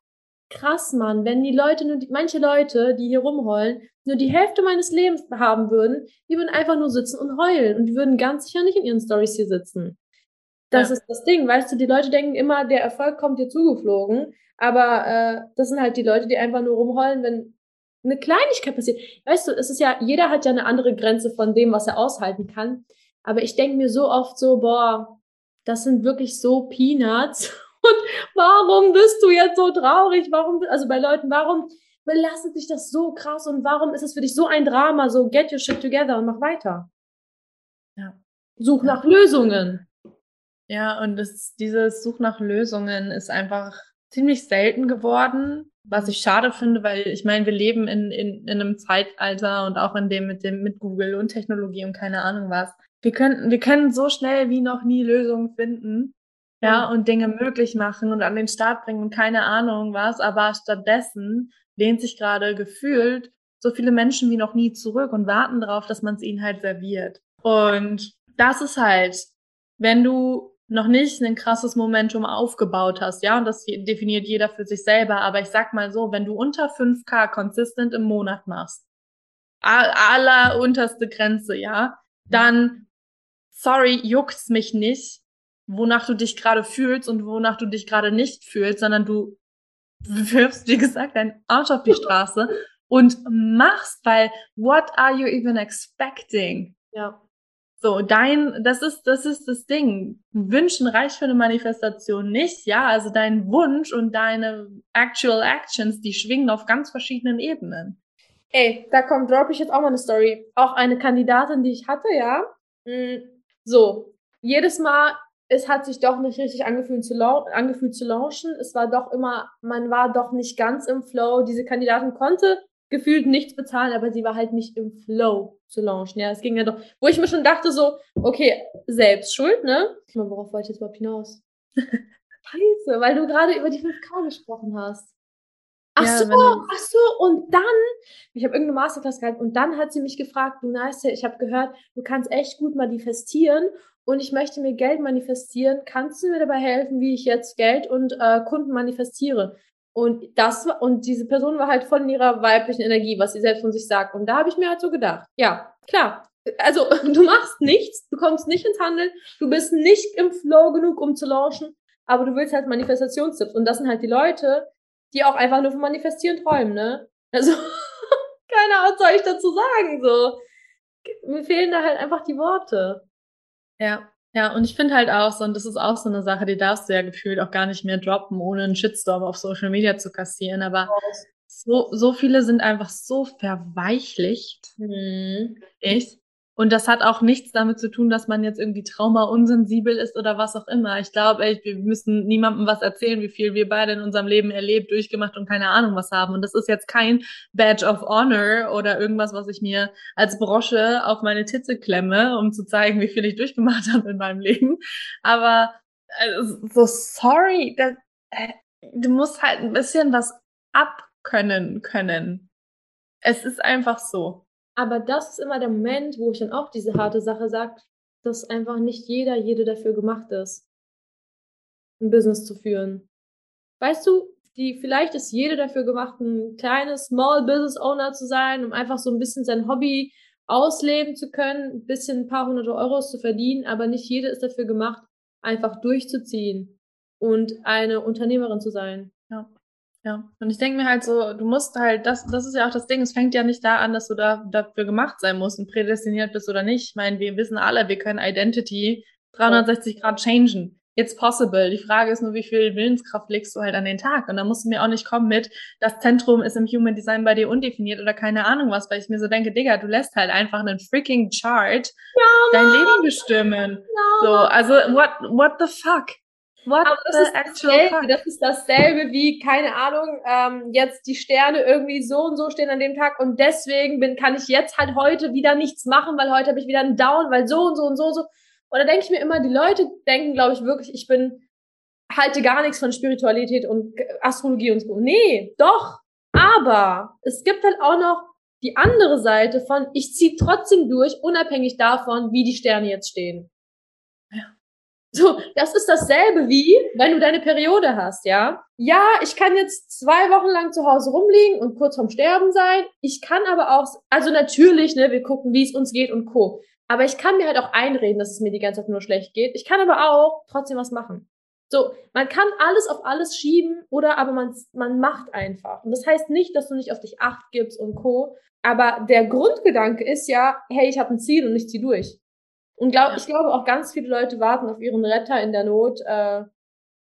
krass, Mann, wenn die Leute nur, die, manche Leute, die hier rumheulen, nur die Hälfte meines Lebens haben würden, die würden einfach nur sitzen und heulen und die würden ganz sicher nicht in ihren Stories hier sitzen. Das ja. ist das Ding, weißt du, die Leute denken immer, der Erfolg kommt dir zugeflogen, aber äh, das sind halt die Leute, die einfach nur rumheulen, wenn eine Kleinigkeit passiert. Weißt du, es ist ja, jeder hat ja eine andere Grenze von dem, was er aushalten kann. Aber ich denke mir so oft so, boah, das sind wirklich so Peanuts. Und warum bist du jetzt so traurig? Warum, also bei Leuten, warum belastet dich das so krass und warum ist es für dich so ein Drama? So, get your shit together und mach weiter. Ja. Such nach Lösungen. Ja, und das, dieses Such nach Lösungen ist einfach ziemlich selten geworden, was ich schade finde, weil ich meine, wir leben in, in, in einem Zeitalter und auch in dem mit dem mit Google und Technologie und keine Ahnung was. Wir können, wir können so schnell wie noch nie Lösungen finden. Ja, und Dinge möglich machen und an den Start bringen und keine Ahnung was, aber stattdessen lehnt sich gerade gefühlt so viele Menschen wie noch nie zurück und warten darauf, dass man es ihnen halt serviert. Und das ist halt, wenn du noch nicht ein krasses Momentum aufgebaut hast, ja, und das definiert jeder für sich selber, aber ich sag mal so, wenn du unter 5k consistent im Monat machst, aller unterste Grenze, ja, dann, sorry, juckt's mich nicht, wonach du dich gerade fühlst und wonach du dich gerade nicht fühlst, sondern du wirfst, wie gesagt, deinen Arsch auf die Straße und machst, weil what are you even expecting? Ja. So, dein, das ist, das ist das Ding. Wünschen reicht für eine Manifestation nicht, ja. Also dein Wunsch und deine actual actions, die schwingen auf ganz verschiedenen Ebenen. Ey, da kommt, drop ich jetzt auch mal eine Story. Auch eine Kandidatin, die ich hatte, ja. Mm, so, jedes Mal, es hat sich doch nicht richtig angefühlt zu, angefühlt zu launchen. Es war doch immer, man war doch nicht ganz im Flow. Diese Kandidatin konnte gefühlt nichts bezahlen, aber sie war halt nicht im Flow zu launchen. Ja, es ging ja doch, wo ich mir schon dachte so, okay, selbst schuld, ne? Worauf wollte ich jetzt überhaupt hinaus? <laughs> Scheiße, weil du gerade über die 5K gesprochen hast. Ach ja, so, ach so, und dann, ich habe irgendeine Masterclass gehalten und dann hat sie mich gefragt, du Nice, ich habe gehört, du kannst echt gut manifestieren und ich möchte mir Geld manifestieren. Kannst du mir dabei helfen, wie ich jetzt Geld und äh, Kunden manifestiere? Und das und diese Person war halt voll in ihrer weiblichen Energie, was sie selbst von sich sagt. Und da habe ich mir halt so gedacht, ja, klar. Also <laughs> du machst nichts, du kommst nicht ins Handeln, du bist nicht im Flow genug, um zu launchen, aber du willst halt Manifestationstipps. Und das sind halt die Leute, die auch einfach nur von Manifestieren träumen, ne? Also, <laughs> keine Ahnung, was soll ich dazu sagen, so. Mir fehlen da halt einfach die Worte. Ja. Ja, und ich finde halt auch so, und das ist auch so eine Sache, die darfst du ja gefühlt auch gar nicht mehr droppen, ohne einen Shitstorm auf Social Media zu kassieren. Aber so, so viele sind einfach so verweichlicht. Hm. Ich. Und das hat auch nichts damit zu tun, dass man jetzt irgendwie trauma-unsensibel ist oder was auch immer. Ich glaube, wir müssen niemandem was erzählen, wie viel wir beide in unserem Leben erlebt, durchgemacht und keine Ahnung was haben. Und das ist jetzt kein Badge of Honor oder irgendwas, was ich mir als Brosche auf meine Titze klemme, um zu zeigen, wie viel ich durchgemacht <laughs> habe in meinem Leben. Aber äh, so sorry, das, äh, du musst halt ein bisschen was abkönnen können. Es ist einfach so. Aber das ist immer der Moment, wo ich dann auch diese harte Sache sage, dass einfach nicht jeder, jede dafür gemacht ist, ein Business zu führen. Weißt du, die, vielleicht ist jede dafür gemacht, ein kleines Small Business Owner zu sein, um einfach so ein bisschen sein Hobby ausleben zu können, ein bisschen ein paar hunderte Euros zu verdienen, aber nicht jede ist dafür gemacht, einfach durchzuziehen und eine Unternehmerin zu sein. Ja. Ja, und ich denke mir halt so, du musst halt, das, das ist ja auch das Ding, es fängt ja nicht da an, dass du da dafür gemacht sein musst und prädestiniert bist oder nicht. Ich meine, wir wissen alle, wir können Identity 360 Grad changen. It's possible. Die Frage ist nur, wie viel Willenskraft legst du halt an den Tag? Und da musst du mir auch nicht kommen mit, das Zentrum ist im Human Design bei dir undefiniert oder keine Ahnung was, weil ich mir so denke, Digga, du lässt halt einfach einen freaking Chart ja, dein Leben bestimmen. Ja, so, also what, what the fuck? What Aber das ist dasselbe, das ist dasselbe wie, keine Ahnung, ähm, jetzt die Sterne irgendwie so und so stehen an dem Tag und deswegen bin, kann ich jetzt halt heute wieder nichts machen, weil heute habe ich wieder einen Down, weil so und so und so und so. Und da denke ich mir immer, die Leute denken, glaube ich, wirklich, ich bin, halte gar nichts von Spiritualität und Astrologie und so. Nee, doch. Aber es gibt halt auch noch die andere Seite von, ich ziehe trotzdem durch, unabhängig davon, wie die Sterne jetzt stehen. So, das ist dasselbe wie, wenn du deine Periode hast, ja. Ja, ich kann jetzt zwei Wochen lang zu Hause rumliegen und kurz vorm Sterben sein. Ich kann aber auch, also natürlich, ne, wir gucken, wie es uns geht und Co. Aber ich kann mir halt auch einreden, dass es mir die ganze Zeit nur schlecht geht. Ich kann aber auch trotzdem was machen. So, man kann alles auf alles schieben oder aber man, man macht einfach. Und das heißt nicht, dass du nicht auf dich Acht gibst und Co. Aber der Grundgedanke ist ja, hey, ich habe ein Ziel und ich zieh durch. Und glaub, ja. ich glaube auch ganz viele Leute warten auf ihren Retter in der Not. Äh,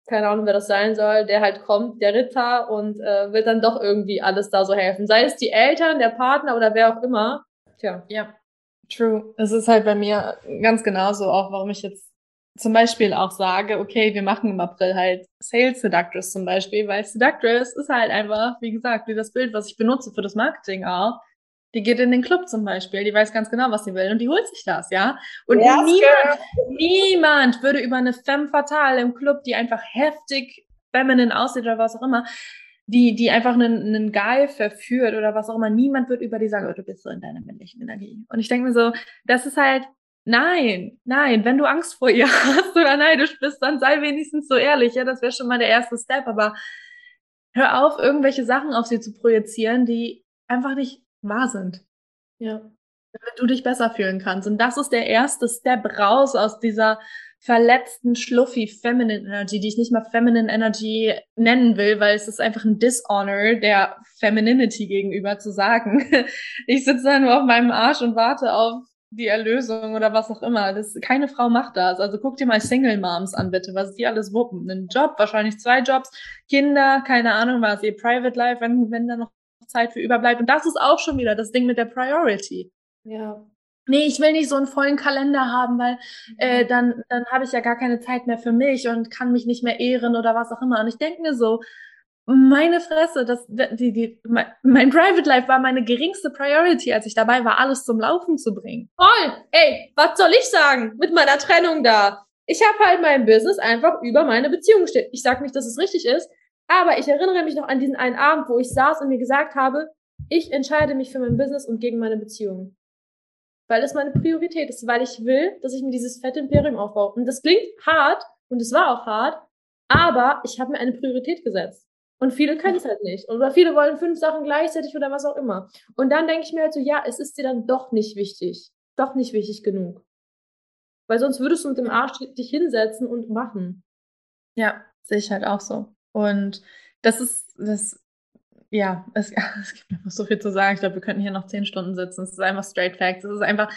keine Ahnung, wer das sein soll, der halt kommt, der Ritter, und äh, wird dann doch irgendwie alles da so helfen. Sei es die Eltern, der Partner oder wer auch immer. Tja. Ja, true. Es ist halt bei mir ganz genauso auch, warum ich jetzt zum Beispiel auch sage, okay, wir machen im April halt Sales Seductress zum Beispiel, weil Seductress ist halt einfach, wie gesagt, wie das Bild, was ich benutze für das Marketing auch Die geht in den Club zum Beispiel, die weiß ganz genau, was sie will und die holt sich das, ja. Und Yes, niemand, niemand würde über eine Femme fatale im Club, die einfach heftig feminine aussieht oder was auch immer, die, die einfach einen, einen Guy verführt oder was auch immer, niemand wird über die sagen, oh, du bist so in deiner männlichen Energie. Und ich denke mir so, das ist halt, nein, nein, wenn du Angst vor ihr <laughs> hast oder neidisch bist, dann sei wenigstens so ehrlich, ja, das wäre schon mal der erste Step, aber hör auf, irgendwelche Sachen auf sie zu projizieren, die einfach nicht wahr sind. Ja. Damit du dich besser fühlen kannst. Und das ist der erste Step raus aus dieser verletzten, schluffy Feminine Energy, die ich nicht mal Feminine Energy nennen will, weil es ist einfach ein Dishonor der Femininity gegenüber zu sagen. <laughs> Ich sitze da nur auf meinem Arsch und warte auf die Erlösung oder was auch immer. Das, keine Frau macht das. Also guck dir mal Single Moms an, bitte, was die alles wuppen. Einen Job, wahrscheinlich zwei Jobs, Kinder, keine Ahnung was, ihr Private Life, wenn, wenn da noch Zeit für überbleibt. Und das ist auch schon wieder das Ding mit der Priority. Ja. Nee, ich will nicht so einen vollen Kalender haben, weil äh, dann, dann habe ich ja gar keine Zeit mehr für mich und kann mich nicht mehr ehren oder was auch immer. Und ich denke mir so, meine Fresse, das, die, die, mein, mein Private Life war meine geringste Priority, als ich dabei war, alles zum Laufen zu bringen. Voll. Ey, was soll ich sagen mit meiner Trennung da? Ich habe halt mein Business einfach über meine Beziehung gestellt. Ich sage nicht, dass es richtig ist, aber ich erinnere mich noch an diesen einen Abend, wo ich saß und mir gesagt habe, ich entscheide mich für mein Business und gegen meine Beziehung. Weil es meine Priorität ist, weil ich will, dass ich mir dieses fette Imperium aufbaue. Und das klingt hart und es war auch hart, aber ich habe mir eine Priorität gesetzt. Und viele können es halt nicht. Oder viele wollen fünf Sachen gleichzeitig oder was auch immer. Und dann denke ich mir halt so, ja, es ist dir dann doch nicht wichtig. Doch nicht wichtig genug. Weil sonst würdest du mit dem Arsch dich hinsetzen und machen. Ja, sehe ich halt auch so. Und das ist, das, ja, es, <laughs> es gibt einfach so viel zu sagen. Ich glaube, wir könnten hier noch zehn Stunden sitzen. Es ist einfach straight facts. Es ist einfach,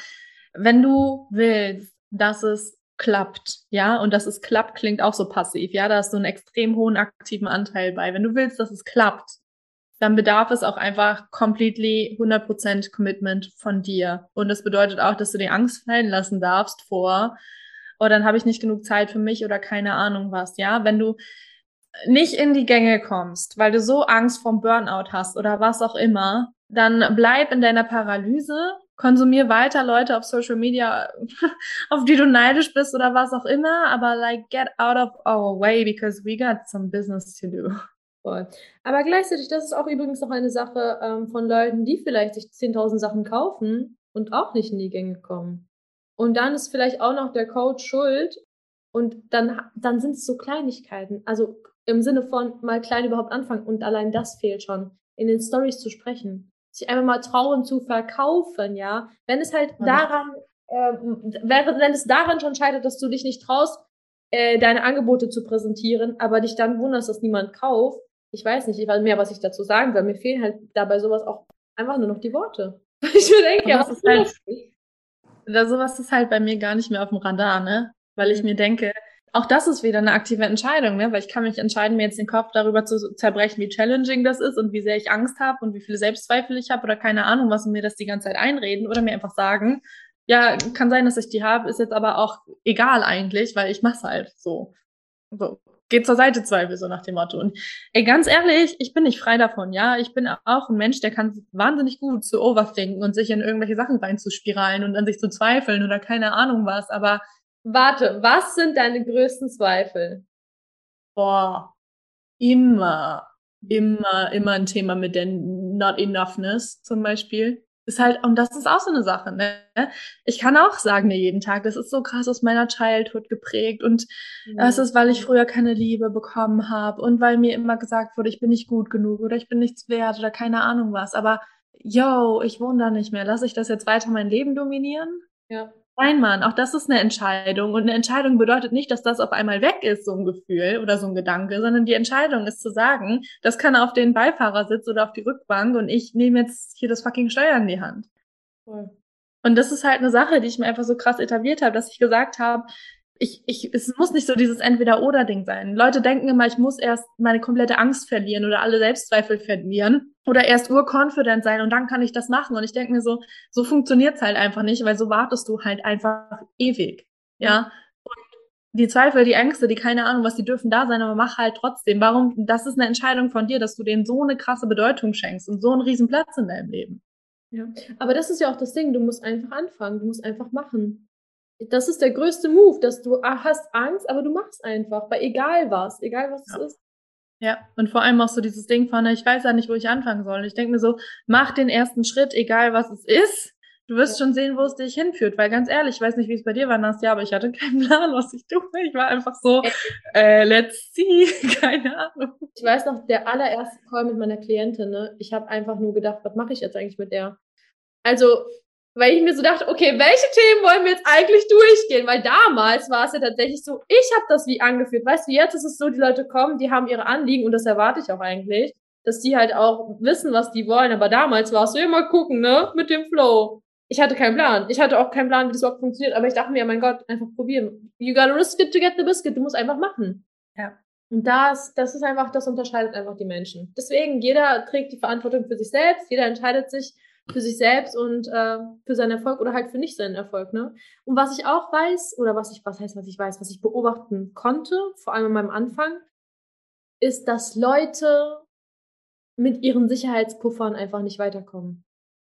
wenn du willst, dass es klappt, ja, und dass es klappt, klingt auch so passiv, ja, da hast du einen extrem hohen aktiven Anteil bei. Wenn du willst, dass es klappt, dann bedarf es auch einfach completely 100% Commitment von dir. Und das bedeutet auch, dass du die Angst fallen lassen darfst vor, oh, dann habe ich nicht genug Zeit für mich oder keine Ahnung was, ja. Wenn du nicht in die Gänge kommst, weil du so Angst vom Burnout hast oder was auch immer, dann bleib in deiner Paralyse, konsumier weiter Leute auf Social Media, <laughs> auf die du neidisch bist oder was auch immer, aber like get out of our way because we got some business to do. Voll. Aber gleichzeitig, das ist auch übrigens noch eine Sache ähm, von Leuten, die vielleicht sich 10.000 Sachen kaufen und auch nicht in die Gänge kommen. Und dann ist vielleicht auch noch der Coach schuld. Und dann, dann sind es so Kleinigkeiten. Also im Sinne von mal klein überhaupt anfangen. Und allein das fehlt schon, in den Stories zu sprechen. Sich einfach mal trauen zu verkaufen, ja. Wenn es halt daran, äh, wenn, es daran schon scheitert, dass du dich nicht traust, äh, deine Angebote zu präsentieren, aber dich dann wunderst, dass niemand kauft, ich weiß nicht, ich weiß mehr, was ich dazu sagen soll. Mir fehlen halt dabei sowas auch einfach nur noch die Worte. <laughs> Ich mir denke, ja, was ist halt, oder sowas ist halt bei mir gar nicht mehr auf dem Radar, ne? Weil ich mhm. mir denke, auch das ist wieder eine aktive Entscheidung, ne? weil ich kann mich entscheiden, mir jetzt den Kopf darüber zu zerbrechen, wie challenging das ist und wie sehr ich Angst habe und wie viele Selbstzweifel ich habe oder keine Ahnung, was und mir das die ganze Zeit einreden oder mir einfach sagen, ja, kann sein, dass ich die habe, ist jetzt aber auch egal eigentlich, weil ich mach's halt so. So, geht zur Seite Zweifel, so nach dem Motto. Und ey, ganz ehrlich, ich bin nicht frei davon, ja. Ich bin auch ein Mensch, der kann wahnsinnig gut zu overthinken und sich in irgendwelche Sachen reinzuspiralen und an sich zu zweifeln oder keine Ahnung was, aber Warte, was sind deine größten Zweifel? Boah, immer, immer, immer ein Thema mit der Not Enoughness zum Beispiel. Ist halt, und das ist auch so eine Sache, ne? Ich kann auch sagen, ne, jeden Tag, das ist so krass aus meiner Childhood geprägt und mhm. das ist, weil ich früher keine Liebe bekommen habe und weil mir immer gesagt wurde, ich bin nicht gut genug oder ich bin nichts wert oder keine Ahnung was. Aber yo, ich wohne da nicht mehr. Lass ich das jetzt weiter mein Leben dominieren? Ja. Nein, Mann, auch das ist eine Entscheidung. Und eine Entscheidung bedeutet nicht, dass das auf einmal weg ist, so ein Gefühl oder so ein Gedanke, sondern die Entscheidung ist zu sagen, das kann auf den Beifahrersitz oder auf die Rückbank und ich nehme jetzt hier das fucking Steuer in die Hand. Cool. Und das ist halt eine Sache, die ich mir einfach so krass etabliert habe, dass ich gesagt habe, ich, ich, es muss nicht so dieses Entweder-Oder-Ding sein. Leute denken immer, ich muss erst meine komplette Angst verlieren oder alle Selbstzweifel verlieren oder erst urconfident sein und dann kann ich das machen. Und ich denke mir so, so funktioniert's halt einfach nicht, weil so wartest du halt einfach ewig. Ja. Und die Zweifel, die Ängste, die keine Ahnung, was die dürfen da sein, aber mach halt trotzdem. Warum? Das ist eine Entscheidung von dir, dass du denen so eine krasse Bedeutung schenkst und so einen riesen Platz in deinem Leben. Ja, aber das ist ja auch das Ding, du musst einfach anfangen, du musst einfach machen. Das ist der größte Move, dass du ah, hast Angst, aber du machst einfach, bei egal was, egal was ja. es ist. Ja, und vor allem auch so dieses Ding von, ich weiß ja nicht, wo ich anfangen soll. Ich denke mir so, mach den ersten Schritt, egal was es ist. Du wirst ja. schon sehen, wo es dich hinführt, weil ganz ehrlich, ich weiß nicht, wie es bei dir war, Nastja, aber ich hatte keinen Plan, was ich tue. Ich war einfach so, äh, let's see, <laughs> keine Ahnung. Ich weiß noch, der allererste Call mit meiner Klientin, ne, ich habe einfach nur gedacht, was mache ich jetzt eigentlich mit der? Also, weil ich mir so dachte, okay, welche Themen wollen wir jetzt eigentlich durchgehen? Weil damals war es ja tatsächlich so, ich habe das wie angeführt. Weißt du, jetzt ist es so, die Leute kommen, die haben ihre Anliegen und das erwarte ich auch eigentlich, dass die halt auch wissen, was die wollen. Aber damals war es so, immer gucken, ne, mit dem Flow ich hatte keinen Plan. Ich hatte auch keinen Plan, wie das überhaupt funktioniert, aber ich dachte mir, mein Gott, einfach probieren. You gotta risk it to get the biscuit. Du musst einfach machen. Ja. Und das, das ist einfach, das unterscheidet einfach die Menschen. Deswegen, jeder trägt die Verantwortung für sich selbst, jeder entscheidet sich für sich selbst und äh, für seinen Erfolg oder halt für nicht seinen Erfolg. Ne? Und was ich auch weiß, oder was ich, was heißt, was ich weiß, was ich beobachten konnte, vor allem an meinem Anfang, ist, dass Leute mit ihren Sicherheitspuffern einfach nicht weiterkommen.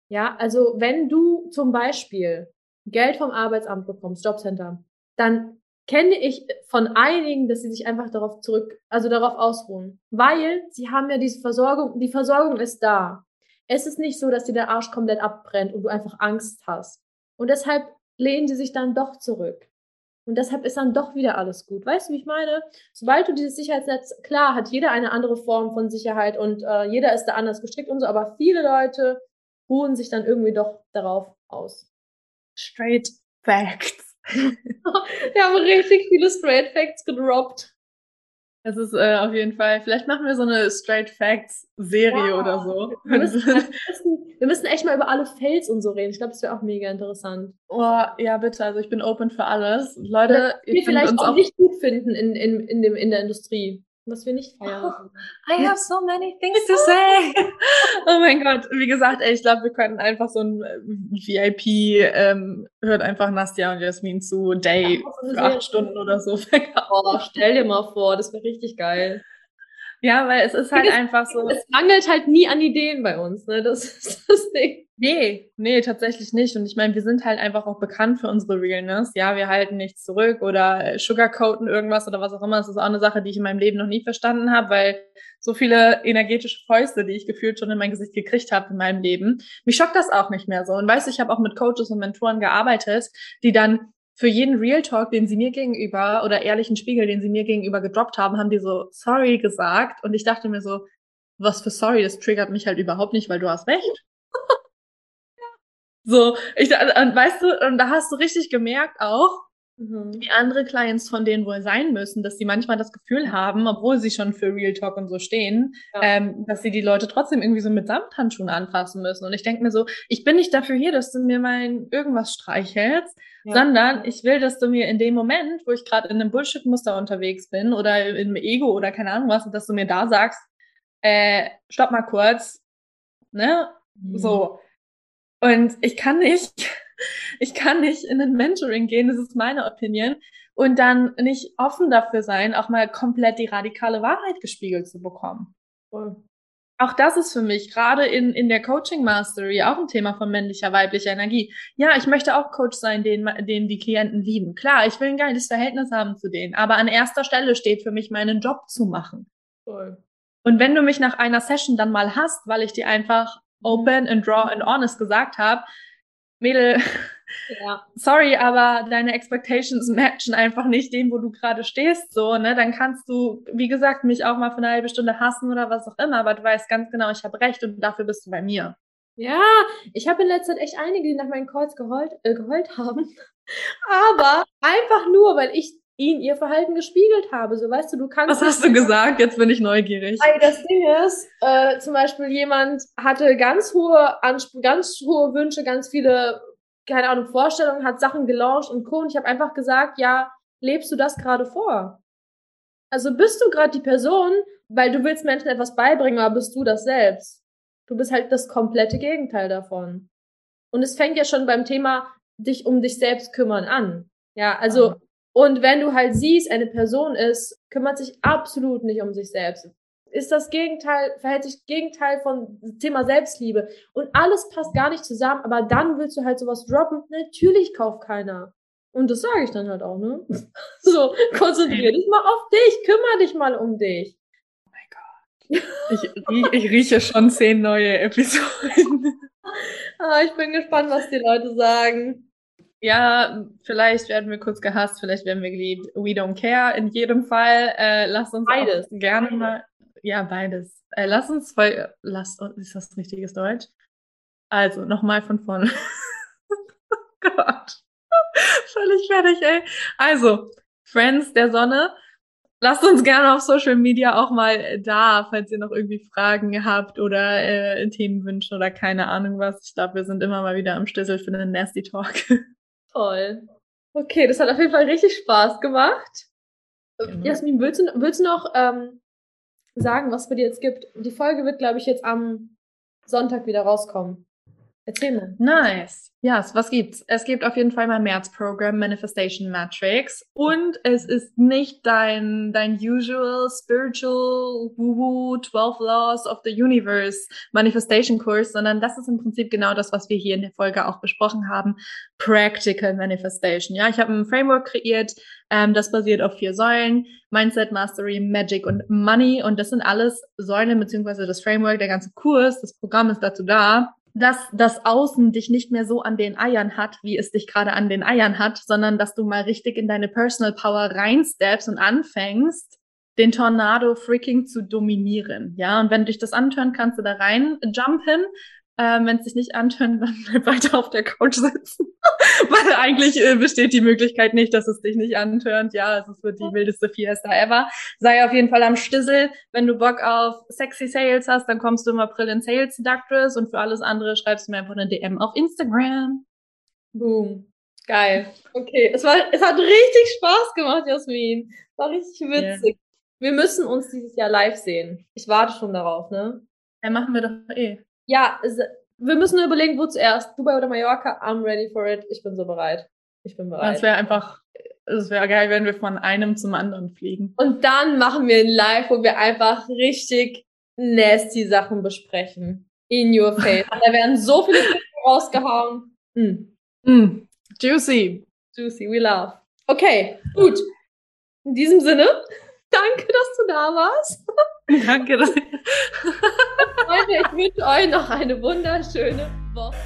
Ja, also wenn du zum Beispiel Geld vom Arbeitsamt bekommst, Jobcenter, dann kenne ich von einigen, dass sie sich einfach darauf zurück, also darauf ausruhen, weil sie haben ja diese Versorgung, die Versorgung ist da. Es ist nicht so, dass dir der Arsch komplett abbrennt und du einfach Angst hast. Und deshalb lehnen sie sich dann doch zurück. Und deshalb ist dann doch wieder alles gut. Weißt du, wie ich meine? Sobald du dieses Sicherheitsnetz, klar, hat jeder eine andere Form von Sicherheit und äh, jeder ist da anders gestrickt und so, aber viele Leute ruhen sich dann irgendwie doch darauf aus. Straight Facts. <laughs> Wir haben richtig viele Straight Facts gedroppt. Das ist äh, auf jeden Fall, vielleicht machen wir so eine Straight Facts Serie ja. oder so. Wir müssen, <laughs> wir, müssen, wir müssen, echt mal über alle Fails und so reden. Ich glaube, das wäre auch mega interessant. Oh, ja, bitte. Also ich bin open für alles. Leute, ihr vielleicht auch, auch nicht gut finden in, in, in, dem, in der Industrie was wir nicht feiern. Oh, <laughs> I have so many things to say. <laughs> <laughs> oh mein Gott, wie gesagt, ey, ich glaube, wir könnten einfach so ein äh, VIP, ähm, hört einfach Nastja und Jasmin zu, Day ja, für acht Stunden oder so. oh, stell dir mal vor, das wäre richtig geil. Ja, weil es ist halt es, einfach so. Es mangelt halt nie an Ideen bei uns, ne? Das <laughs> ist das Ding. Nee, nee, tatsächlich nicht. Und ich meine, wir sind halt einfach auch bekannt für unsere Realness. Ja, wir halten nichts zurück oder sugarcoaten irgendwas oder was auch immer. Das ist auch eine Sache, die ich in meinem Leben noch nie verstanden habe, weil so viele energetische Fäuste, die ich gefühlt schon in mein Gesicht gekriegt habe in meinem Leben, mich schockt das auch nicht mehr so. Und weißt du, ich habe auch mit Coaches und Mentoren gearbeitet, die dann für jeden Real Talk, den sie mir gegenüber oder ehrlichen Spiegel, den sie mir gegenüber gedroppt haben, haben die so sorry gesagt. Und ich dachte mir so, was für sorry, das triggert mich halt überhaupt nicht, weil du hast recht. <laughs> so, ich, und weißt du, und da hast du richtig gemerkt auch, mhm. wie andere Clients von denen wohl sein müssen, dass sie manchmal das Gefühl haben, obwohl sie schon für Real Talk und so stehen, ja. ähm, dass sie die Leute trotzdem irgendwie so mit Samthandschuhen anfassen müssen. Und ich denke mir so, ich bin nicht dafür hier, dass du mir mein irgendwas streichelst, ja. sondern ich will, dass du mir in dem Moment, wo ich gerade in einem Bullshit-Muster unterwegs bin oder im Ego oder keine Ahnung was, dass du mir da sagst, äh, stopp mal kurz, ne? Mhm. So. Und ich kann nicht, ich kann nicht in ein Mentoring gehen, das ist meine Opinion, und dann nicht offen dafür sein, auch mal komplett die radikale Wahrheit gespiegelt zu bekommen. Cool auch das ist für mich gerade in, in der Coaching Mastery auch ein Thema von männlicher, weiblicher Energie. Ja, ich möchte auch Coach sein, den, den die Klienten lieben. Klar, ich will ein geiles Verhältnis haben zu denen, aber an erster Stelle steht für mich, meinen Job zu machen. Cool. Und wenn du mich nach einer Session dann mal hast, weil ich dir einfach open and draw and honest gesagt habe, Mädel, ja. sorry, aber deine Expectations matchen einfach nicht dem, wo du gerade stehst, so, ne? Dann kannst du, wie gesagt, mich auch mal für eine halbe Stunde hassen oder was auch immer, aber du weißt ganz genau, ich habe recht und dafür bist du bei mir. Ja, ich habe in letzter Zeit echt einige, die nach meinen Calls geheult, äh, geheult haben. <laughs> aber einfach nur, weil ich ihnen ihr Verhalten gespiegelt habe. So, weißt du, du kannst. Was hast du gesagt? Jetzt bin ich neugierig. Das Ding ist, äh, zum Beispiel jemand hatte ganz hohe Anspr ganz hohe Wünsche, ganz viele keine Ahnung, Vorstellungen, hat Sachen gelauncht und Co. Und ich habe einfach gesagt, ja, lebst du das gerade vor? Also bist du gerade die Person, weil du willst Menschen etwas beibringen, aber bist du das selbst? Du bist halt das komplette Gegenteil davon. Und es fängt ja schon beim Thema dich um dich selbst kümmern an. Ja, also, ja. Und wenn du halt siehst, eine Person ist, kümmert sich absolut nicht um sich selbst. ist das Gegenteil, verhält sich Gegenteil von Thema Selbstliebe. Und alles passt gar nicht zusammen, aber dann willst du halt sowas droppen. Natürlich kauft keiner. Und das sage ich dann halt auch, ne? <laughs> So, konzentrier dich mal auf dich, kümmere dich mal um dich. Oh mein Gott. Ich, ich rieche schon zehn neue Episoden. <laughs> ah, ich bin gespannt, was die Leute sagen. Ja, vielleicht werden wir kurz gehasst, vielleicht werden wir geliebt. We don't care. In jedem Fall, äh, lasst uns beides gerne mal. Ja, beides. Äh, lass uns zwei. Lass, ist das richtiges Deutsch? Also, nochmal von vorne. <laughs> oh Gott. Völlig fertig, ey. Also, Friends der Sonne, lasst uns gerne auf Social Media auch mal da, falls ihr noch irgendwie Fragen habt oder äh, Themenwünsche oder keine Ahnung was. Ich glaube, wir sind immer mal wieder am Schlüssel für einen Nasty Talk. <laughs> Toll. Okay, das hat auf jeden Fall richtig Spaß gemacht. Genau. Jasmin, willst du, willst du noch ähm, sagen, was es bei dir jetzt gibt? Die Folge wird, glaube ich, jetzt am Sonntag wieder rauskommen. Erzähl mal. Nice. Ja, yes, was gibt's? Es gibt auf jeden Fall mein März-Programm Manifestation Matrix und es ist nicht dein, dein usual spiritual woo-woo 12 Laws of the Universe Manifestation Kurs, sondern das ist im Prinzip genau das, was wir hier in der Folge auch besprochen haben. Practical Manifestation. Ja, ich habe ein Framework kreiert, ähm, das basiert auf vier Säulen. Mindset, Mastery, Magic und Money. Und das sind alles Säulen beziehungsweise das Framework, der ganze Kurs, das Programm ist dazu da, dass das Außen dich nicht mehr so an den Eiern hat, wie es dich gerade an den Eiern hat, sondern dass du mal richtig in deine Personal Power reinsteppst und anfängst, den Tornado freaking zu dominieren. Ja, und wenn dich das antören, kannst du da rein jumpen. Ähm, wenn es sich nicht antönt, dann bleib <laughs> weiter auf der Couch sitzen. <laughs> Weil eigentlich äh, besteht die Möglichkeit nicht, dass es dich nicht antönt. Ja, es wird die wildeste Fiesta ever. Sei auf jeden Fall am Stissel. Wenn du Bock auf sexy Sales hast, dann kommst du im April in Sales Seductress und für alles andere schreibst du mir einfach eine DM auf Instagram. Boom. Geil. Okay, es, war, es hat richtig Spaß gemacht, Jasmin. War richtig witzig. Yeah. Wir müssen uns dieses Jahr live sehen. Ich warte schon darauf, ne? Ja, machen wir doch eh. Ja, wir müssen nur überlegen, wo zuerst. Dubai oder Mallorca? I'm ready for it. Ich bin so bereit. Ich bin bereit. Das wäre einfach, es wäre geil, wenn wir von einem zum anderen fliegen. Und dann machen wir ein Live, wo wir einfach richtig nasty Sachen besprechen. In your <laughs> face. da werden so viele Dinge rausgehauen. Mm. Mm. Juicy. Juicy, we love. Okay, gut. In diesem Sinne, <laughs> danke, dass du da warst. <laughs> Danke. Freunde, ich wünsche euch noch eine wunderschöne Woche.